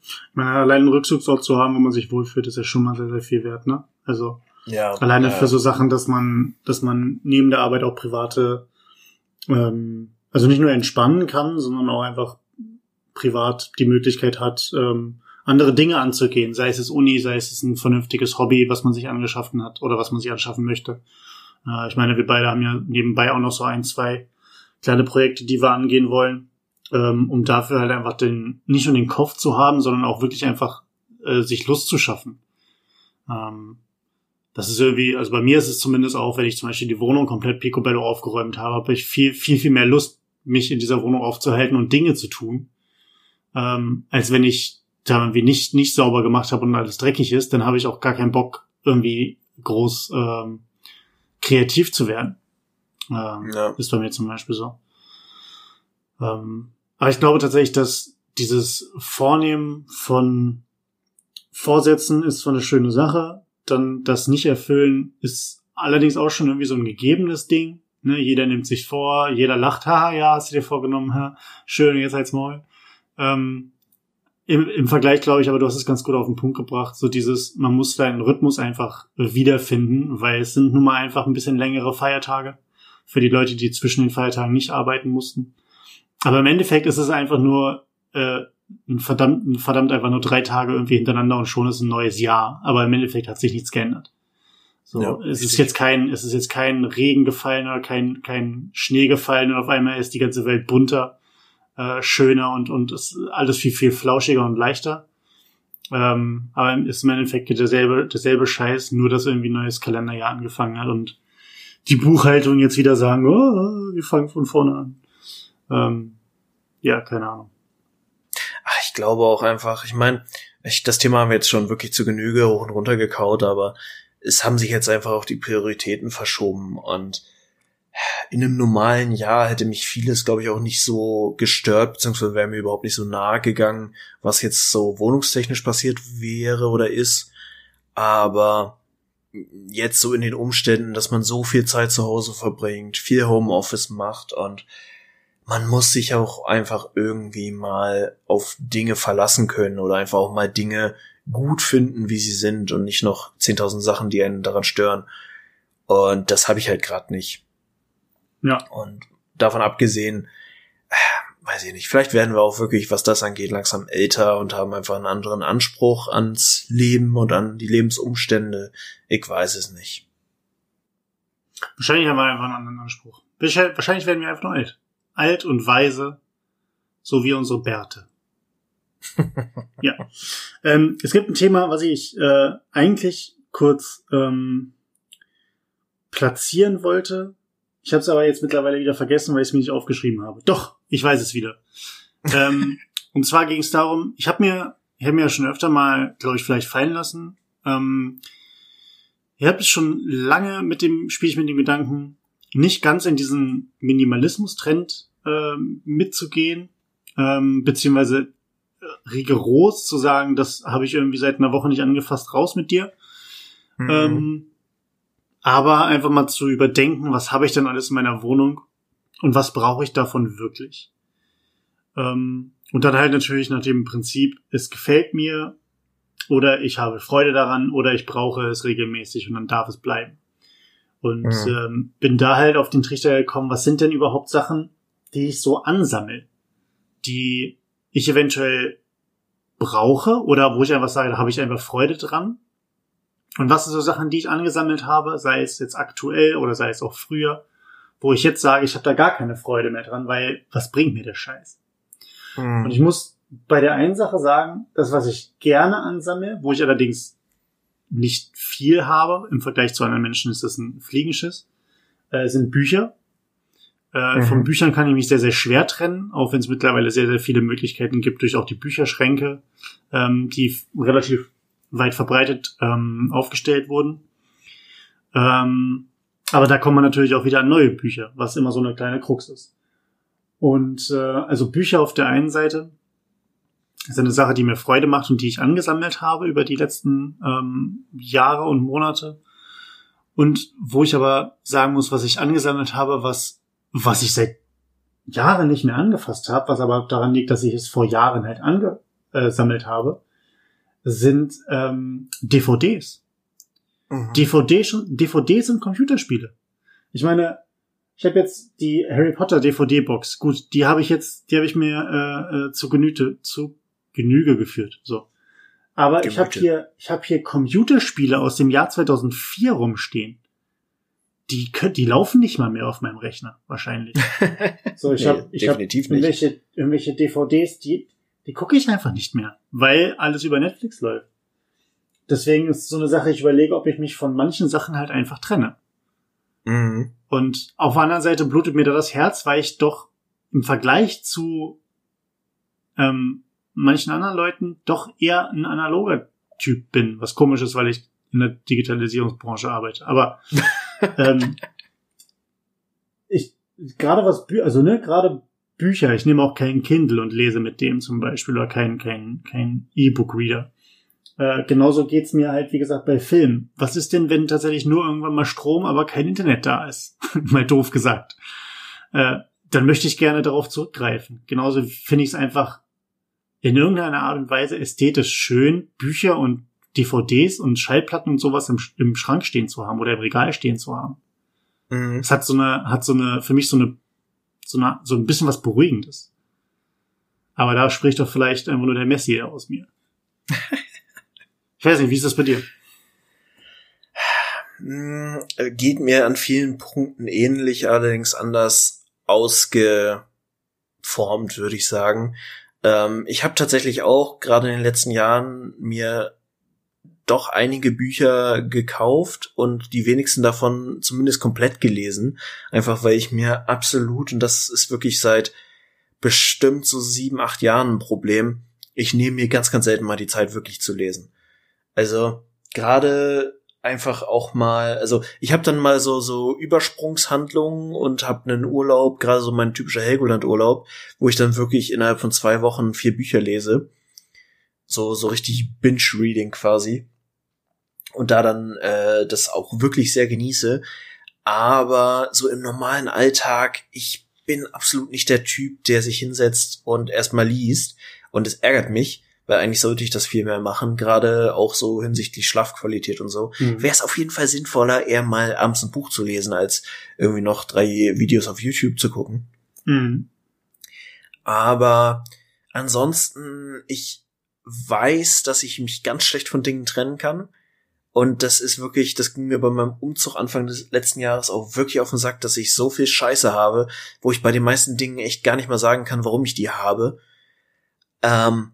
Ich meine, allein einen Rückzugsort zu haben, wo man sich wohlfühlt, ist ja schon mal sehr, sehr viel wert, ne? Also ja, Alleine ja. für so Sachen, dass man, dass man neben der Arbeit auch private, ähm, also nicht nur entspannen kann, sondern auch einfach privat die Möglichkeit hat, ähm, andere Dinge anzugehen, sei es das Uni, sei es ein vernünftiges Hobby, was man sich angeschaffen hat oder was man sich anschaffen möchte. Äh, ich meine, wir beide haben ja nebenbei auch noch so ein, zwei kleine Projekte, die wir angehen wollen, ähm, um dafür halt einfach den, nicht nur den Kopf zu haben, sondern auch wirklich einfach äh, sich Lust zu schaffen. Ähm, das ist irgendwie, also bei mir ist es zumindest auch, wenn ich zum Beispiel die Wohnung komplett picobello aufgeräumt habe, habe ich viel, viel, viel mehr Lust, mich in dieser Wohnung aufzuhalten und Dinge zu tun, ähm, als wenn ich da irgendwie nicht, nicht sauber gemacht habe und alles dreckig ist, dann habe ich auch gar keinen Bock, irgendwie groß ähm, kreativ zu werden. Ähm, ja. Ist bei mir zum Beispiel so. Ähm, aber ich glaube tatsächlich, dass dieses Vornehmen von Vorsätzen ist zwar eine schöne Sache, dann das nicht erfüllen ist allerdings auch schon irgendwie so ein gegebenes Ding. Ne? Jeder nimmt sich vor, jeder lacht, haha, ja, hast du dir vorgenommen, ha, schön, jetzt halt's Maul. Ähm, im, Im Vergleich glaube ich, aber du hast es ganz gut auf den Punkt gebracht, so dieses, man muss seinen Rhythmus einfach wiederfinden, weil es sind nun mal einfach ein bisschen längere Feiertage für die Leute, die zwischen den Feiertagen nicht arbeiten mussten. Aber im Endeffekt ist es einfach nur äh, verdammt, ein verdammt einfach nur drei Tage irgendwie hintereinander und schon ist ein neues Jahr. Aber im Endeffekt hat sich nichts geändert. So, ja, es ist jetzt kein, es ist jetzt kein Regen gefallen oder kein, kein Schnee gefallen und auf einmal ist die ganze Welt bunter, äh, schöner und, und ist alles viel, viel flauschiger und leichter. Ähm, aber ist im Endeffekt derselbe, derselbe Scheiß, nur dass irgendwie ein neues Kalenderjahr angefangen hat und die Buchhaltung jetzt wieder sagen, oh, wir fangen von vorne an. Ähm, ja, keine Ahnung ich glaube auch einfach, ich meine, das Thema haben wir jetzt schon wirklich zu Genüge hoch und runter gekaut, aber es haben sich jetzt einfach auch die Prioritäten verschoben und in einem normalen Jahr hätte mich vieles, glaube ich, auch nicht so gestört, beziehungsweise wäre mir überhaupt nicht so nahe gegangen, was jetzt so wohnungstechnisch passiert wäre oder ist. Aber jetzt so in den Umständen, dass man so viel Zeit zu Hause verbringt, viel Homeoffice macht und man muss sich auch einfach irgendwie mal auf Dinge verlassen können oder einfach auch mal Dinge gut finden, wie sie sind und nicht noch 10.000 Sachen, die einen daran stören. Und das habe ich halt gerade nicht. Ja. Und davon abgesehen, äh, weiß ich nicht, vielleicht werden wir auch wirklich, was das angeht, langsam älter und haben einfach einen anderen Anspruch ans Leben und an die Lebensumstände. Ich weiß es nicht. Wahrscheinlich haben wir einfach einen anderen Anspruch. Wahrscheinlich werden wir einfach nur alt. Alt und weise, so wie unsere Bärte. ja. Ähm, es gibt ein Thema, was ich äh, eigentlich kurz ähm, platzieren wollte. Ich habe es aber jetzt mittlerweile wieder vergessen, weil ich es mir nicht aufgeschrieben habe. Doch, ich weiß es wieder. ähm, und zwar ging es darum, ich habe mir, ich habe mir ja schon öfter mal, glaube ich, vielleicht fallen lassen. Ähm, ich habe es schon lange mit dem, spiele ich mit dem Gedanken, nicht ganz in diesen Minimalismus-Trend ähm, mitzugehen, ähm, beziehungsweise rigoros zu sagen, das habe ich irgendwie seit einer Woche nicht angefasst, raus mit dir. Mhm. Ähm, aber einfach mal zu überdenken, was habe ich denn alles in meiner Wohnung und was brauche ich davon wirklich. Ähm, und dann halt natürlich nach dem Prinzip, es gefällt mir oder ich habe Freude daran oder ich brauche es regelmäßig und dann darf es bleiben. Und mhm. ähm, bin da halt auf den Trichter gekommen, was sind denn überhaupt Sachen, die ich so ansammel, die ich eventuell brauche oder wo ich einfach sage, da habe ich einfach Freude dran. Und was sind so Sachen, die ich angesammelt habe, sei es jetzt aktuell oder sei es auch früher, wo ich jetzt sage, ich habe da gar keine Freude mehr dran, weil was bringt mir der Scheiß? Mhm. Und ich muss bei der einen Sache sagen, das, was ich gerne ansammle, wo ich allerdings nicht viel habe, im Vergleich zu anderen Menschen ist das ein Fliegenschiss, äh, sind Bücher. Äh, mhm. Von Büchern kann ich mich sehr, sehr schwer trennen, auch wenn es mittlerweile sehr, sehr viele Möglichkeiten gibt durch auch die Bücherschränke, ähm, die relativ weit verbreitet ähm, aufgestellt wurden. Ähm, aber da kommt man natürlich auch wieder an neue Bücher, was immer so eine kleine Krux ist. Und äh, also Bücher auf der einen Seite ist eine Sache, die mir Freude macht und die ich angesammelt habe über die letzten ähm, Jahre und Monate. Und wo ich aber sagen muss, was ich angesammelt habe, was was ich seit Jahren nicht mehr angefasst habe, was aber daran liegt, dass ich es vor Jahren halt angesammelt habe, sind ähm, DVDs. Mhm. DVD, DVDs und Computerspiele. Ich meine, ich habe jetzt die Harry Potter DVD-Box. Gut, die habe ich jetzt, die habe ich mir äh, äh, zu Genüte, zu Genüge geführt. So. Aber Gemüte. ich habe hier, ich habe hier Computerspiele aus dem Jahr 2004 rumstehen die können, die laufen nicht mal mehr auf meinem Rechner, wahrscheinlich. So, ich nee, habe ich hab irgendwelche, irgendwelche DVDs, die, die gucke ich einfach nicht mehr, weil alles über Netflix läuft. Deswegen ist so eine Sache, ich überlege, ob ich mich von manchen Sachen halt einfach trenne. Mhm. Und auf der anderen Seite blutet mir da das Herz, weil ich doch im Vergleich zu ähm, manchen anderen Leuten doch eher ein analoger Typ bin, was komisch ist, weil ich in der Digitalisierungsbranche arbeite. Aber ähm, ich gerade was Bü also ne gerade Bücher. Ich nehme auch kein Kindle und lese mit dem zum Beispiel oder kein kein kein E-Book-Reader. Äh, genauso geht's mir halt, wie gesagt, bei Filmen. Was ist denn, wenn tatsächlich nur irgendwann mal Strom, aber kein Internet da ist? mal doof gesagt. Äh, dann möchte ich gerne darauf zurückgreifen. Genauso finde ich es einfach in irgendeiner Art und Weise ästhetisch schön, Bücher und DVDs und Schallplatten und sowas im, im Schrank stehen zu haben oder im Regal stehen zu haben. Mhm. Es hat so eine, hat so eine, für mich so eine, so eine, so ein bisschen was Beruhigendes. Aber da spricht doch vielleicht einfach nur der Messi aus mir. ich weiß nicht, wie ist das bei dir? Mm, geht mir an vielen Punkten ähnlich, allerdings anders ausgeformt, würde ich sagen. Ähm, ich habe tatsächlich auch gerade in den letzten Jahren mir doch einige Bücher gekauft und die wenigsten davon zumindest komplett gelesen. Einfach weil ich mir absolut, und das ist wirklich seit bestimmt so sieben, acht Jahren ein Problem, ich nehme mir ganz, ganz selten mal die Zeit, wirklich zu lesen. Also gerade einfach auch mal, also ich habe dann mal so so Übersprungshandlungen und habe einen Urlaub, gerade so mein typischer Helgoland-Urlaub, wo ich dann wirklich innerhalb von zwei Wochen vier Bücher lese, so so richtig Binge-Reading quasi. und da dann äh, das auch wirklich sehr genieße. Aber so im normalen Alltag, ich bin absolut nicht der Typ, der sich hinsetzt und erstmal liest. Und es ärgert mich, weil eigentlich sollte ich das viel mehr machen, gerade auch so hinsichtlich Schlafqualität und so. Mhm. Wäre es auf jeden Fall sinnvoller, eher mal abends ein Buch zu lesen, als irgendwie noch drei Videos auf YouTube zu gucken. Mhm. Aber ansonsten, ich weiß, dass ich mich ganz schlecht von Dingen trennen kann. Und das ist wirklich, das ging mir bei meinem Umzug Anfang des letzten Jahres auch wirklich auf den Sack, dass ich so viel Scheiße habe, wo ich bei den meisten Dingen echt gar nicht mal sagen kann, warum ich die habe. Ähm,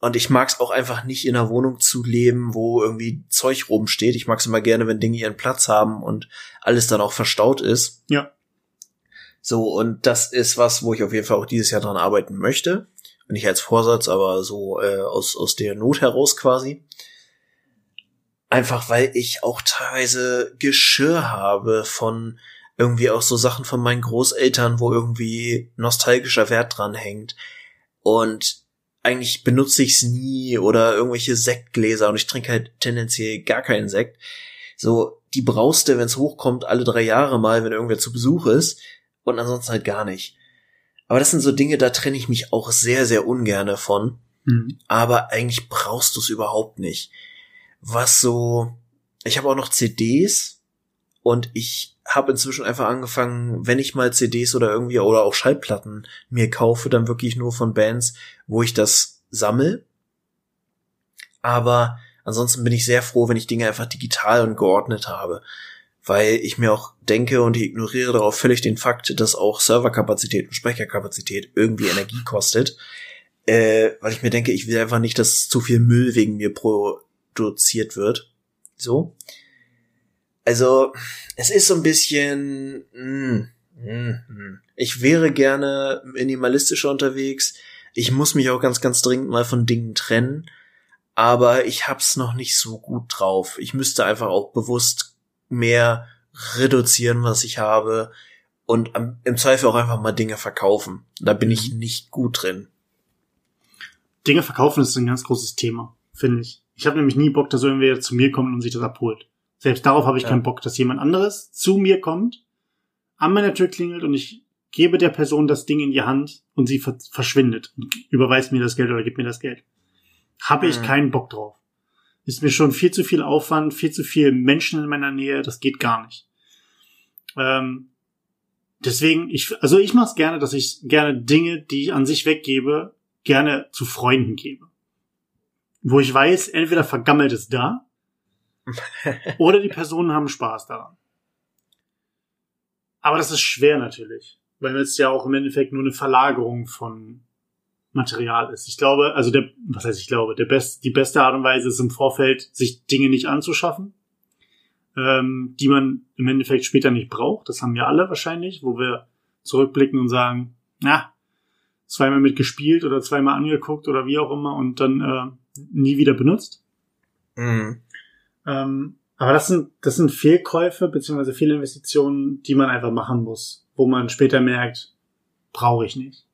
und ich mag es auch einfach nicht in einer Wohnung zu leben, wo irgendwie Zeug rumsteht. Ich mag es immer gerne, wenn Dinge ihren Platz haben und alles dann auch verstaut ist. Ja. So, und das ist was, wo ich auf jeden Fall auch dieses Jahr dran arbeiten möchte. Nicht als Vorsatz, aber so äh, aus, aus der Not heraus quasi. Einfach weil ich auch teilweise Geschirr habe von irgendwie auch so Sachen von meinen Großeltern, wo irgendwie nostalgischer Wert dran hängt. Und eigentlich benutze ich es nie oder irgendwelche Sektgläser und ich trinke halt tendenziell gar keinen Sekt. So, die brauchst du, wenn es hochkommt, alle drei Jahre mal, wenn irgendwer zu Besuch ist und ansonsten halt gar nicht. Aber das sind so Dinge, da trenne ich mich auch sehr, sehr ungerne von. Mhm. Aber eigentlich brauchst du es überhaupt nicht was so, ich habe auch noch CDs und ich habe inzwischen einfach angefangen, wenn ich mal CDs oder irgendwie oder auch Schallplatten mir kaufe, dann wirklich nur von Bands, wo ich das sammel. Aber ansonsten bin ich sehr froh, wenn ich Dinge einfach digital und geordnet habe, weil ich mir auch denke und ich ignoriere darauf völlig den Fakt, dass auch Serverkapazität und Speicherkapazität irgendwie Energie kostet, äh, weil ich mir denke, ich will einfach nicht, dass zu viel Müll wegen mir pro produziert wird. So. Also, es ist so ein bisschen, mm, mm, mm. ich wäre gerne minimalistischer unterwegs. Ich muss mich auch ganz, ganz dringend mal von Dingen trennen. Aber ich hab's noch nicht so gut drauf. Ich müsste einfach auch bewusst mehr reduzieren, was ich habe. Und im Zweifel auch einfach mal Dinge verkaufen. Da bin ich mhm. nicht gut drin. Dinge verkaufen ist ein ganz großes Thema, finde ich. Ich habe nämlich nie Bock, dass irgendwer zu mir kommt und sich das abholt. Selbst darauf habe ich ja. keinen Bock, dass jemand anderes zu mir kommt, an meiner Tür klingelt und ich gebe der Person das Ding in die Hand und sie verschwindet und überweist mir das Geld oder gibt mir das Geld. Habe ich mhm. keinen Bock drauf. Ist mir schon viel zu viel Aufwand, viel zu viel Menschen in meiner Nähe, das geht gar nicht. Ähm, deswegen, ich, also ich mache es gerne, dass ich gerne Dinge, die ich an sich weggebe, gerne zu Freunden gebe wo ich weiß, entweder vergammelt es da oder die Personen haben Spaß daran. Aber das ist schwer natürlich, weil es ja auch im Endeffekt nur eine Verlagerung von Material ist. Ich glaube, also der, was heißt ich glaube, der best, die beste Art und Weise ist im Vorfeld, sich Dinge nicht anzuschaffen, ähm, die man im Endeffekt später nicht braucht. Das haben wir alle wahrscheinlich, wo wir zurückblicken und sagen, na, zweimal mitgespielt oder zweimal angeguckt oder wie auch immer und dann äh, nie wieder benutzt. Mhm. Ähm, aber das sind, das sind Fehlkäufe beziehungsweise Fehlinvestitionen, die man einfach machen muss, wo man später merkt, brauche ich nicht.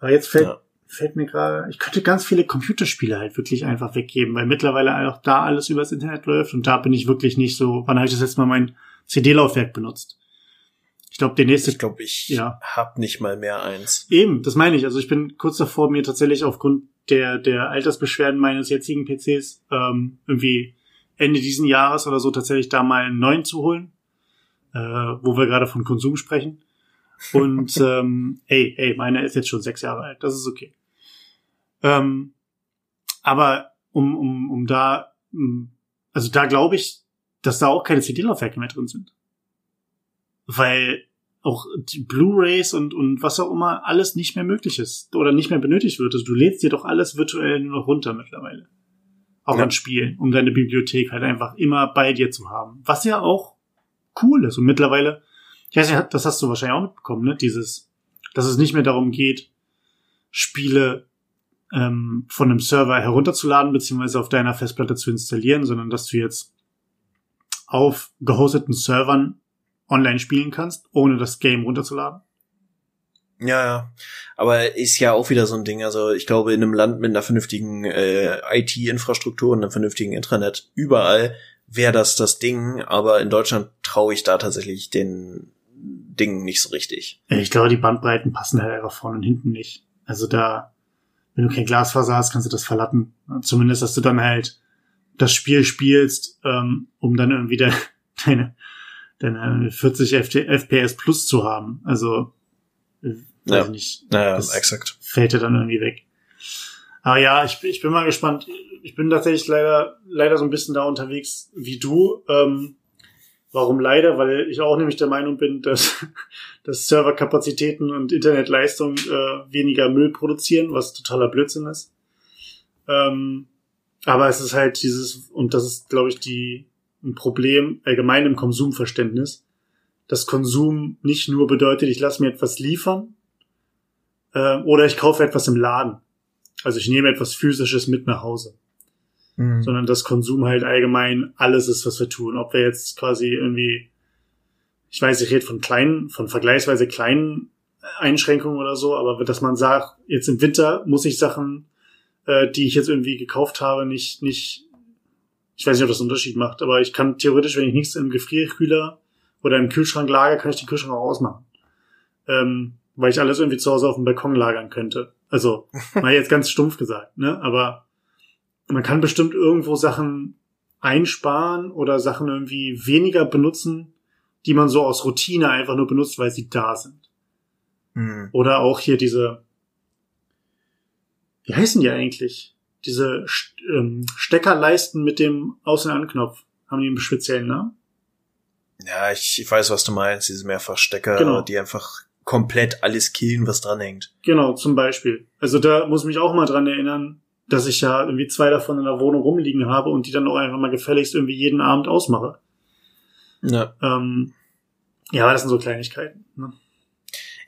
Aber jetzt fällt, ja. fällt mir gerade, ich könnte ganz viele Computerspiele halt wirklich einfach weggeben, weil mittlerweile auch da alles übers Internet läuft und da bin ich wirklich nicht so, wann habe ich das jetzt mal mein CD-Laufwerk benutzt? Ich glaube, der nächste. Ich glaube, ich ja. hab nicht mal mehr eins. Eben, das meine ich. Also ich bin kurz davor, mir tatsächlich aufgrund der, der Altersbeschwerden meines jetzigen PCs ähm, irgendwie Ende diesen Jahres oder so tatsächlich da mal einen neuen zu holen, äh, wo wir gerade von Konsum sprechen. Und ähm, ey, ey, meine ist jetzt schon sechs Jahre alt, das ist okay. Ähm, aber um, um, um da, also da glaube ich, dass da auch keine CD-Laufwerke mehr drin sind. Weil auch die Blu-rays und, und was auch immer alles nicht mehr möglich ist oder nicht mehr benötigt wird. Also du lädst dir doch alles virtuell nur noch runter mittlerweile. Auch ja. an Spielen, um deine Bibliothek halt einfach immer bei dir zu haben. Was ja auch cool ist. Und mittlerweile, ich weiß nicht, das hast du wahrscheinlich auch mitbekommen, ne? Dieses, dass es nicht mehr darum geht, Spiele ähm, von einem Server herunterzuladen, beziehungsweise auf deiner Festplatte zu installieren, sondern dass du jetzt auf gehosteten Servern online spielen kannst, ohne das Game runterzuladen. Ja, ja. Aber ist ja auch wieder so ein Ding. Also ich glaube, in einem Land mit einer vernünftigen äh, IT-Infrastruktur und einem vernünftigen Intranet überall wäre das das Ding, aber in Deutschland traue ich da tatsächlich den Dingen nicht so richtig. Ich glaube, die Bandbreiten passen halt einfach vorne und hinten nicht. Also da, wenn du kein Glasfaser hast, kannst du das verlatten. Zumindest, dass du dann halt das Spiel spielst, ähm, um dann irgendwie de deine, deine 40 FPS plus zu haben. Also, Ja. nicht. Naja, das exakt. fällt dir dann irgendwie weg. Aber ja, ich, bin- ich bin mal gespannt. Ich bin tatsächlich leider, leider so ein bisschen da unterwegs wie du. Ähm, warum leider? Weil ich auch nämlich der Meinung bin, dass, dass Serverkapazitäten und Internetleistung äh, weniger Müll produzieren, was totaler Blödsinn ist. Ähm, aber es ist halt dieses, und das ist, glaube ich, die, ein Problem allgemein im Konsumverständnis, dass Konsum nicht nur bedeutet, ich lasse mir etwas liefern, äh, oder ich kaufe etwas im Laden. Also ich nehme etwas Physisches mit nach Hause. Mhm. Sondern dass Konsum halt allgemein alles ist, was wir tun. Ob wir jetzt quasi irgendwie, ich weiß, ich rede von kleinen, von vergleichsweise kleinen Einschränkungen oder so, aber dass man sagt, jetzt im Winter muss ich Sachen, äh, die ich jetzt irgendwie gekauft habe, nicht, nicht, ich weiß nicht, ob das einen Unterschied macht, aber ich kann theoretisch, wenn ich nichts im Gefrierkühler oder im Kühlschrank lagere, kann ich den Kühlschrank auch ausmachen. Ähm, weil ich alles irgendwie zu Hause auf dem Balkon lagern könnte. Also, mal jetzt ganz stumpf gesagt, ne? Aber man kann bestimmt irgendwo Sachen einsparen oder Sachen irgendwie weniger benutzen, die man so aus Routine einfach nur benutzt, weil sie da sind. Mhm. Oder auch hier diese, wie heißen die eigentlich? Diese ähm, Steckerleisten mit dem Aus- und Anknopf. Haben die einen speziellen Namen? Ja, ich, ich weiß, was du meinst, diese Mehrfachstecker, Genau. die einfach komplett alles killen, was dran hängt. Genau, zum Beispiel. Also da muss mich auch mal dran erinnern, dass ich ja irgendwie zwei davon in der Wohnung rumliegen habe und die dann auch einfach mal gefälligst irgendwie jeden Abend ausmache. Ja. Ähm, ja, aber das sind so Kleinigkeiten. Ne?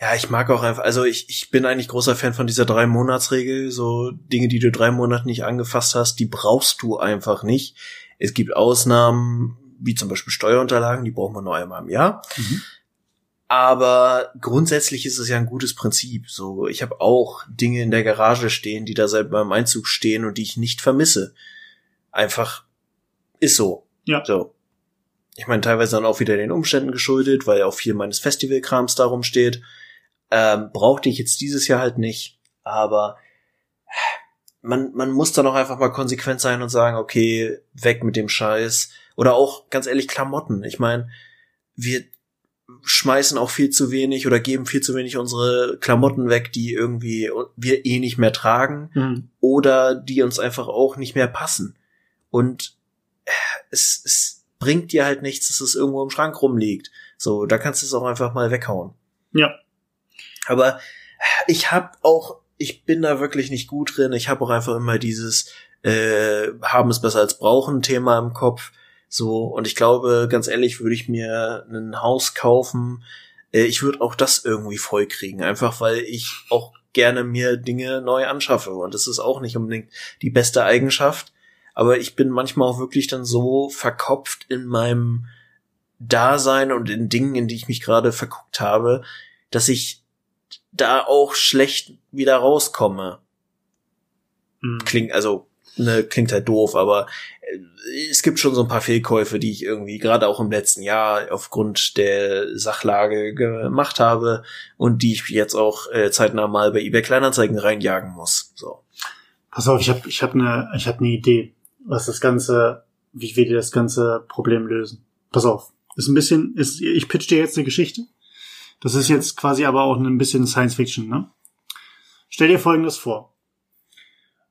Ja, ich mag auch einfach, also ich, ich bin eigentlich großer Fan von dieser drei Monatsregel. So Dinge, die du drei Monate nicht angefasst hast, die brauchst du einfach nicht. Es gibt Ausnahmen, wie zum Beispiel Steuerunterlagen, die braucht man nur einmal im Jahr. Mhm. Aber grundsätzlich ist es ja ein gutes Prinzip. So, ich habe auch Dinge in der Garage stehen, die da seit meinem Einzug stehen und die ich nicht vermisse. Einfach ist so. Ja. So. Ich meine, teilweise dann auch wieder den Umständen geschuldet, weil ja auch viel meines Festivalkrams darum steht. Ähm, brauchte ich jetzt dieses Jahr halt nicht. Aber man, man muss dann auch einfach mal konsequent sein und sagen, okay, weg mit dem Scheiß. Oder auch, ganz ehrlich, Klamotten. Ich meine, wir schmeißen auch viel zu wenig oder geben viel zu wenig unsere Klamotten weg, die irgendwie wir eh nicht mehr tragen Mhm. oder die uns einfach auch nicht mehr passen. Und äh, es, es bringt dir halt nichts, dass es irgendwo im Schrank rumliegt. So, da kannst du es auch einfach mal weghauen. Ja. Aber ich habe auch, ich bin da wirklich nicht gut drin. Ich habe auch einfach immer dieses äh, haben es besser als brauchen Thema im Kopf. So, und ich glaube, ganz ehrlich, würde ich mir ein Haus kaufen, äh, ich würde auch das irgendwie voll kriegen. Einfach weil ich auch gerne mir Dinge neu anschaffe. Und das ist auch nicht unbedingt die beste Eigenschaft. Aber ich bin manchmal auch wirklich dann so verkopft in meinem Dasein und in Dingen, in die ich mich gerade verguckt habe, dass ich da auch schlecht wieder rauskomme. Mhm. Klingt, also, ne, klingt halt doof, aber äh, es gibt schon so ein paar Fehlkäufe, die ich irgendwie gerade auch im letzten Jahr aufgrund der Sachlage gemacht habe und die ich jetzt auch äh, zeitnah mal bei eBay Kleinanzeigen reinjagen muss. So. Pass auf, ich habe ich hab eine ich hab eine Idee, was das ganze, wie wir das ganze Problem lösen. Pass auf, ist ein bisschen, ist, ich pitch dir jetzt eine Geschichte. Das ist jetzt quasi aber auch ein bisschen Science Fiction, ne? Stell dir Folgendes vor: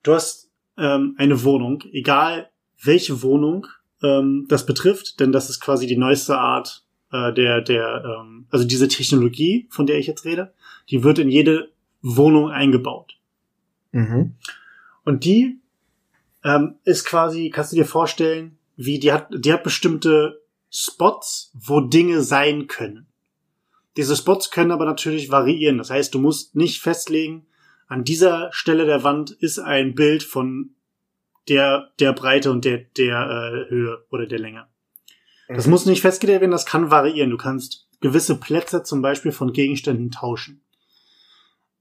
Du hast ähm, eine Wohnung, egal welche Wohnung ähm, das betrifft, denn das ist quasi die neueste Art äh, der der ähm, also diese Technologie, von der ich jetzt rede, die wird in jede Wohnung eingebaut. Mhm. Und die ähm, ist quasi, kannst du dir vorstellen, wie die hat, die hat bestimmte Spots, wo Dinge sein können. Diese Spots können aber natürlich variieren. Das heißt, du musst nicht festlegen, an dieser Stelle der Wand ist ein Bild von der, der Breite und der, der äh, Höhe oder der Länge. Das muss nicht festgelegt werden, das kann variieren. Du kannst gewisse Plätze zum Beispiel von Gegenständen tauschen.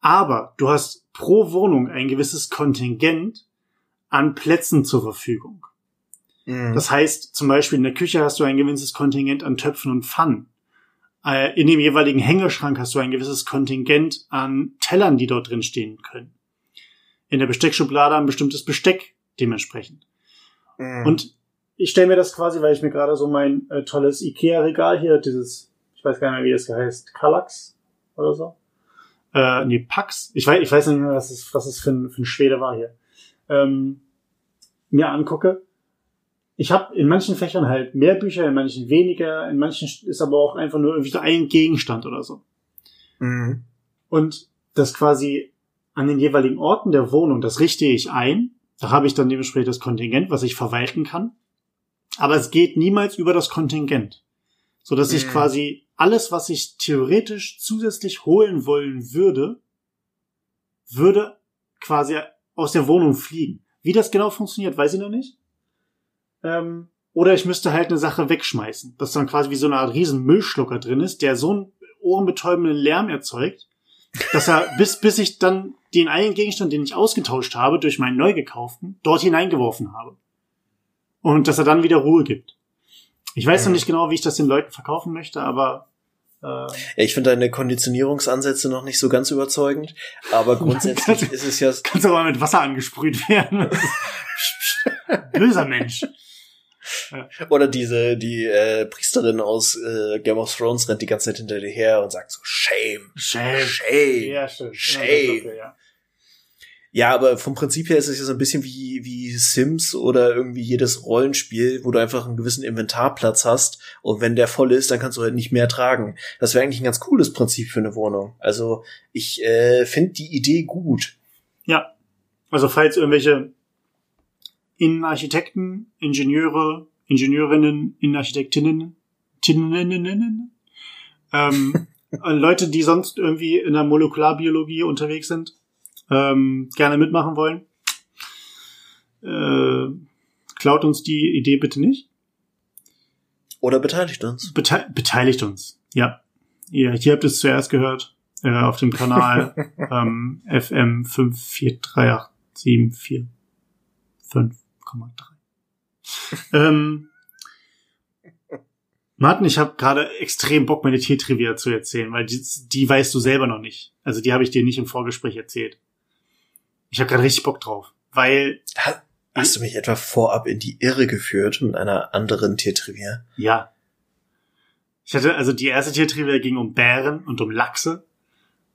Aber du hast pro Wohnung ein gewisses Kontingent an Plätzen zur Verfügung. Mhm. Das heißt, zum Beispiel in der Küche hast du ein gewisses Kontingent an Töpfen und Pfannen. Äh, In dem jeweiligen Hängeschrank hast du ein gewisses Kontingent an Tellern, die dort drin stehen können. In der Besteckschublade ein bestimmtes Besteck dementsprechend. Mhm. Und ich stelle mir das quasi, weil ich mir gerade so mein äh, tolles Ikea-Regal hier, dieses, ich weiß gar nicht mehr, wie es heißt, Kallax oder so. Äh, nee, Pax. Ich weiß, ich weiß nicht mehr, was es, was es für ein, für ein Schwede war hier. Ähm, mir angucke. Ich habe in manchen Fächern halt mehr Bücher, in manchen weniger, in manchen ist aber auch einfach nur irgendwie so ein Gegenstand oder so. Mhm. Und das quasi an den jeweiligen Orten der Wohnung, das richte ich ein. Da habe ich dann dementsprechend das Kontingent, was ich verwalten kann. Aber es geht niemals über das Kontingent. So dass ich Mhm. quasi alles, was ich theoretisch zusätzlich holen wollen würde, würde quasi aus der Wohnung fliegen. Wie das genau funktioniert, weiß ich noch nicht. Ähm, oder ich müsste halt eine Sache wegschmeißen, dass dann quasi wie so eine Art riesen Müllschlucker drin ist, der so einen ohrenbetäubenden Lärm erzeugt, dass er bis, bis ich dann den einen Gegenstand, den ich ausgetauscht habe, durch meinen neu gekauften, dort hineingeworfen habe. Und dass er dann wieder Ruhe gibt. Ich weiß noch nicht genau, wie ich das den Leuten verkaufen möchte, aber äh, Ja, ich finde deine Konditionierungsansätze noch nicht so ganz überzeugend, aber grundsätzlich ist es ja, kannst aber mit Wasser angesprüht werden. Böser Mensch. Oder diese, die äh, Priesterin aus äh, Game of Thrones rennt die ganze Zeit hinter dir her und sagt so, shame, Shame. shame. Ja, stimmt. Shame. Ja. Ja, aber vom Prinzip her ist es ja so ein bisschen wie, wie Sims oder irgendwie jedes Rollenspiel, wo du einfach einen gewissen Inventarplatz hast und wenn der voll ist, dann kannst du halt nicht mehr tragen. Das wäre eigentlich ein ganz cooles Prinzip für eine Wohnung. Also ich äh, finde die Idee gut. Ja. Also falls irgendwelche Innenarchitekten, Ingenieure, Ingenieurinnen, Innenarchitektinnen, Tinneninnen, ähm, äh, Leute, die sonst irgendwie in der Molekularbiologie unterwegs sind, ähm, gerne mitmachen wollen, äh, klaut uns die Idee bitte nicht. Oder beteiligt uns. Bete beteiligt uns. Ja. Ihr, hier habt es zuerst gehört äh, auf dem Kanal ähm, FM 5438745,3. ähm, Martin, ich habe gerade extrem Bock, meine Tiertrivia zu erzählen, weil die, die weißt du selber noch nicht. Also die habe ich dir nicht im Vorgespräch erzählt. Ich habe gerade richtig Bock drauf, weil Ha- Hast du mich etwa vorab in die Irre geführt mit einer anderen Tiertrivia? Ja. Ich hatte, also die erste Tiertrivia ging um Bären und um Lachse,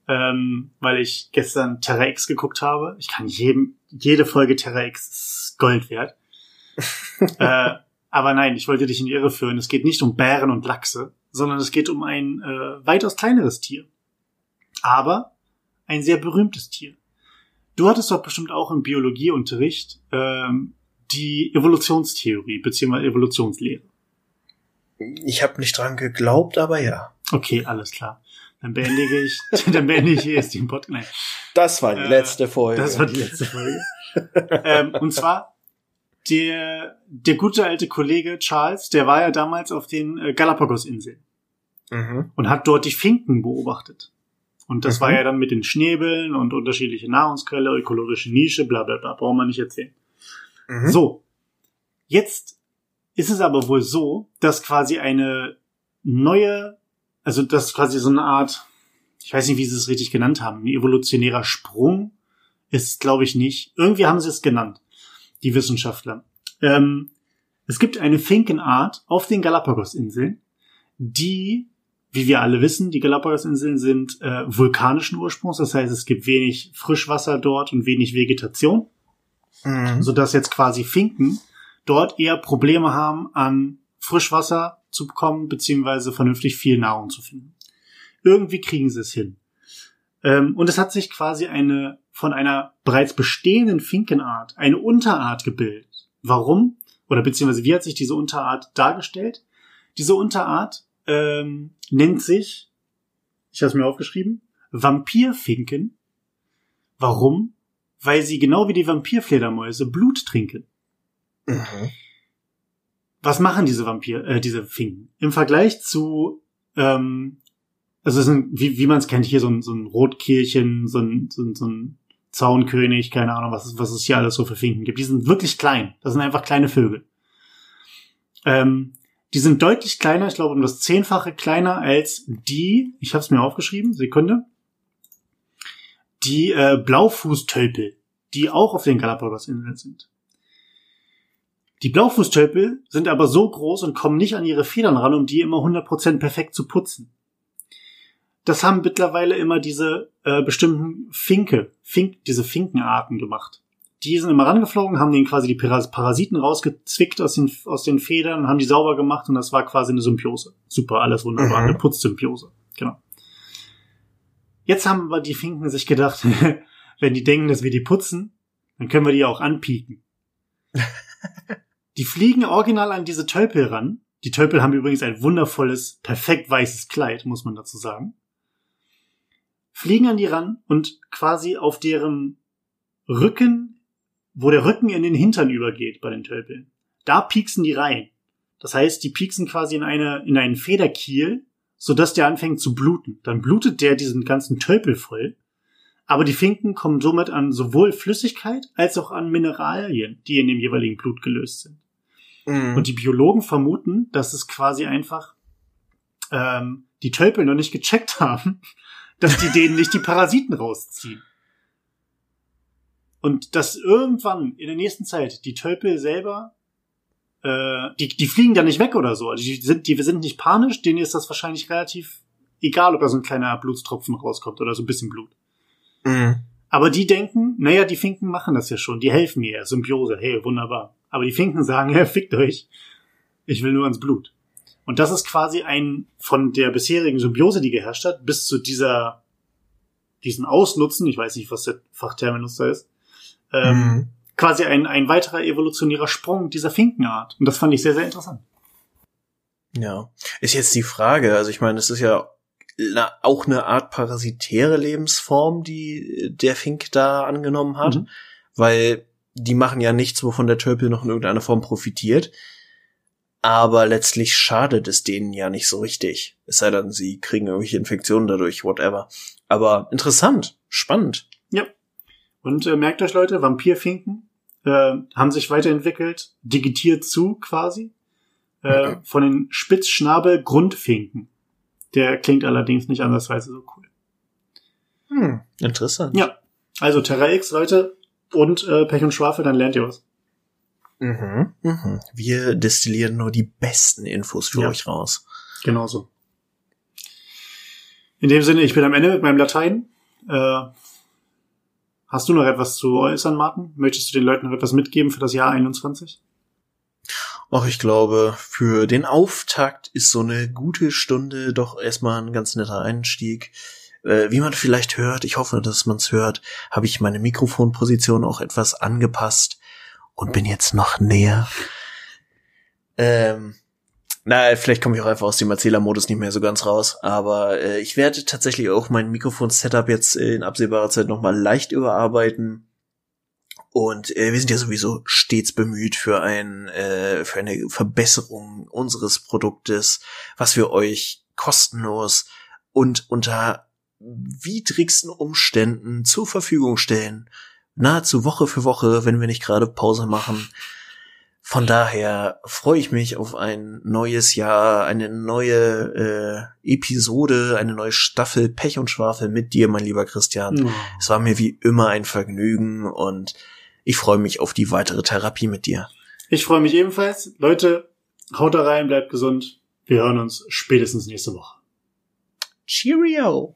ähm, weil ich gestern Terra X geguckt habe. Ich kann jedem, jede Folge Terra X ist Gold wert. äh, aber nein, ich wollte dich in die Irre führen. Es geht nicht um Bären und Lachse, sondern es geht um ein äh, weitaus kleineres Tier. Aber ein sehr berühmtes Tier. Du hattest doch bestimmt auch im Biologieunterricht ähm, die Evolutionstheorie beziehungsweise Evolutionslehre. Ich habe nicht dran geglaubt, aber ja. Okay, alles klar. Dann beende ich, dann beende ich hier jetzt den Podcast. Das war die Äh, letzte Folge. das war die letzte Folge. ähm, und zwar der der gute alte Kollege Charles, der war ja damals auf den äh, Galapagos-Inseln Mhm. und hat dort die Finken beobachtet. Und das Mhm. war ja dann mit den Schnäbeln und unterschiedliche Nahrungsquelle, ökologische Nische, bla bla bla, brauchen wir nicht erzählen. Mhm. So, jetzt ist es aber wohl so, dass quasi eine neue, also das quasi so eine Art, ich weiß nicht, wie sie es richtig genannt haben, ein evolutionärer Sprung ist, glaube ich, nicht. Irgendwie haben sie es genannt, die Wissenschaftler. Ähm, es gibt eine Finkenart auf den Galapagos-Inseln, die, wie wir alle wissen, die Galapagos-Inseln sind äh, vulkanischen Ursprungs, das heißt, es gibt wenig Frischwasser dort und wenig Vegetation Mhm. so dass jetzt quasi Finken dort eher Probleme haben, an Frischwasser zu bekommen, beziehungsweise vernünftig viel Nahrung zu finden. Irgendwie kriegen sie es hin. Ähm, und es hat sich quasi eine von einer bereits bestehenden Finkenart eine Unterart gebildet. Warum? Oder beziehungsweise wie hat sich diese Unterart dargestellt? Diese Unterart ähm, nennt sich, ich habe es mir aufgeschrieben, Vampirfinken. Warum? Weil sie genau wie die Vampirfledermäuse Blut trinken. Mhm. Was machen diese Vampir, äh, diese Finken? Im Vergleich zu, ähm, also es sind, wie, wie man es kennt, hier so ein, so ein Rotkehlchen, so ein, so ein, so ein Zaunkönig, keine Ahnung, was, es- was es hier alles so für Finken gibt. Die sind wirklich klein. Das sind einfach kleine Vögel. Ähm, die sind deutlich kleiner, ich glaube um das Zehnfache kleiner als die, ich habe es mir aufgeschrieben, Sekunde, die äh, Blaufußtölpel, die auch auf den Galapagos-Inseln sind. Die Blaufußtölpel sind aber so groß und kommen nicht an ihre Federn ran, um die immer 100% perfekt zu putzen. Das haben mittlerweile immer diese äh, bestimmten Finke, Fink, diese Finkenarten gemacht. Die sind immer rangeflogen, haben denen quasi die Parasiten rausgezwickt aus den, aus den Federn, haben die sauber gemacht und das war quasi eine Symbiose. Super, alles wunderbar, mhm. eine Putzsymbiose. Genau. Jetzt haben wir die Finken sich gedacht, wenn die denken, dass wir die putzen, dann können wir die auch anpieken. die fliegen original an diese Tölpel ran. Die Tölpel haben übrigens ein wundervolles, perfekt weißes Kleid, muss man dazu sagen. Fliegen an die ran und quasi auf deren Rücken, wo der Rücken in den Hintern übergeht bei den Tölpeln, da pieksen die rein. Das heißt, die pieksen quasi in eine, in einen Federkiel sodass der anfängt zu bluten. Dann blutet der diesen ganzen Tölpel voll. Aber die Finken kommen somit an sowohl Flüssigkeit als auch an Mineralien, die in dem jeweiligen Blut gelöst sind. Mhm. Und die Biologen vermuten, dass es quasi einfach ähm, die Tölpel noch nicht gecheckt haben, dass die denen nicht die Parasiten rausziehen. Und dass irgendwann in der nächsten Zeit die Tölpel selber äh, die, die fliegen da nicht weg oder so. Also die sind, die sind nicht panisch, denen ist das wahrscheinlich relativ egal, ob da so ein kleiner Blutstropfen rauskommt oder so ein bisschen Blut. Mhm. Aber die denken, naja, die Finken machen das ja schon, die helfen mir, Symbiose, hey, wunderbar. Aber die Finken sagen, ja, fickt euch, ich will nur ans Blut. Und das ist quasi ein von der bisherigen Symbiose, die geherrscht hat, bis zu dieser, diesen Ausnutzen, ich weiß nicht, was der Fachterminus da ist, ähm, mhm quasi ein, ein weiterer evolutionärer Sprung dieser Finkenart. Und das fand ich sehr, sehr interessant. Ja. Ist jetzt die Frage, also ich meine, es ist ja auch eine Art parasitäre Lebensform, die der Fink da angenommen hat, mhm. weil die machen ja nichts, wovon der Tölpel noch in irgendeiner Form profitiert. Aber letztlich schadet es denen ja nicht so richtig. Es sei denn, sie kriegen irgendwelche Infektionen dadurch, whatever. Aber interessant, spannend. Ja. Und äh, merkt euch Leute, Vampirfinken äh, haben sich weiterentwickelt, digitiert zu quasi, äh, okay. von den Spitzschnabel-Grundfinken. Der klingt allerdings nicht andersweise so cool. Hm, interessant. Ja, also Terra X, Leute, und äh, Pech und Schwafel, dann lernt ihr was. Mhm, mhm. Wir destillieren nur die besten Infos für ja. euch raus. Genauso. In dem Sinne, ich bin am Ende mit meinem Latein. Äh, Hast du noch etwas zu äußern, Martin? Möchtest du den Leuten noch etwas mitgeben für das Jahr 21? Ach, ich glaube, für den Auftakt ist so eine gute Stunde doch erstmal ein ganz netter Einstieg. Äh, wie man vielleicht hört, ich hoffe, dass man es hört, habe ich meine Mikrofonposition auch etwas angepasst und bin jetzt noch näher. Ähm, na, vielleicht komme ich auch einfach aus dem Erzählermodus nicht mehr so ganz raus. Aber äh, ich werde tatsächlich auch mein Mikrofon-Setup jetzt in absehbarer Zeit nochmal leicht überarbeiten. Und äh, wir sind ja sowieso stets bemüht für ein äh, für eine Verbesserung unseres Produktes, was wir euch kostenlos und unter widrigsten Umständen zur Verfügung stellen. Nahezu Woche für Woche, wenn wir nicht gerade Pause machen. Von daher freue ich mich auf ein neues Jahr, eine neue äh, Episode, eine neue Staffel Pech und Schwafel mit dir, mein lieber Christian. Oh. Es war mir wie immer ein Vergnügen und ich freue mich auf die weitere Therapie mit dir. Ich freue mich ebenfalls. Leute, haut da rein, bleibt gesund. Wir hören uns spätestens nächste Woche. Cheerio!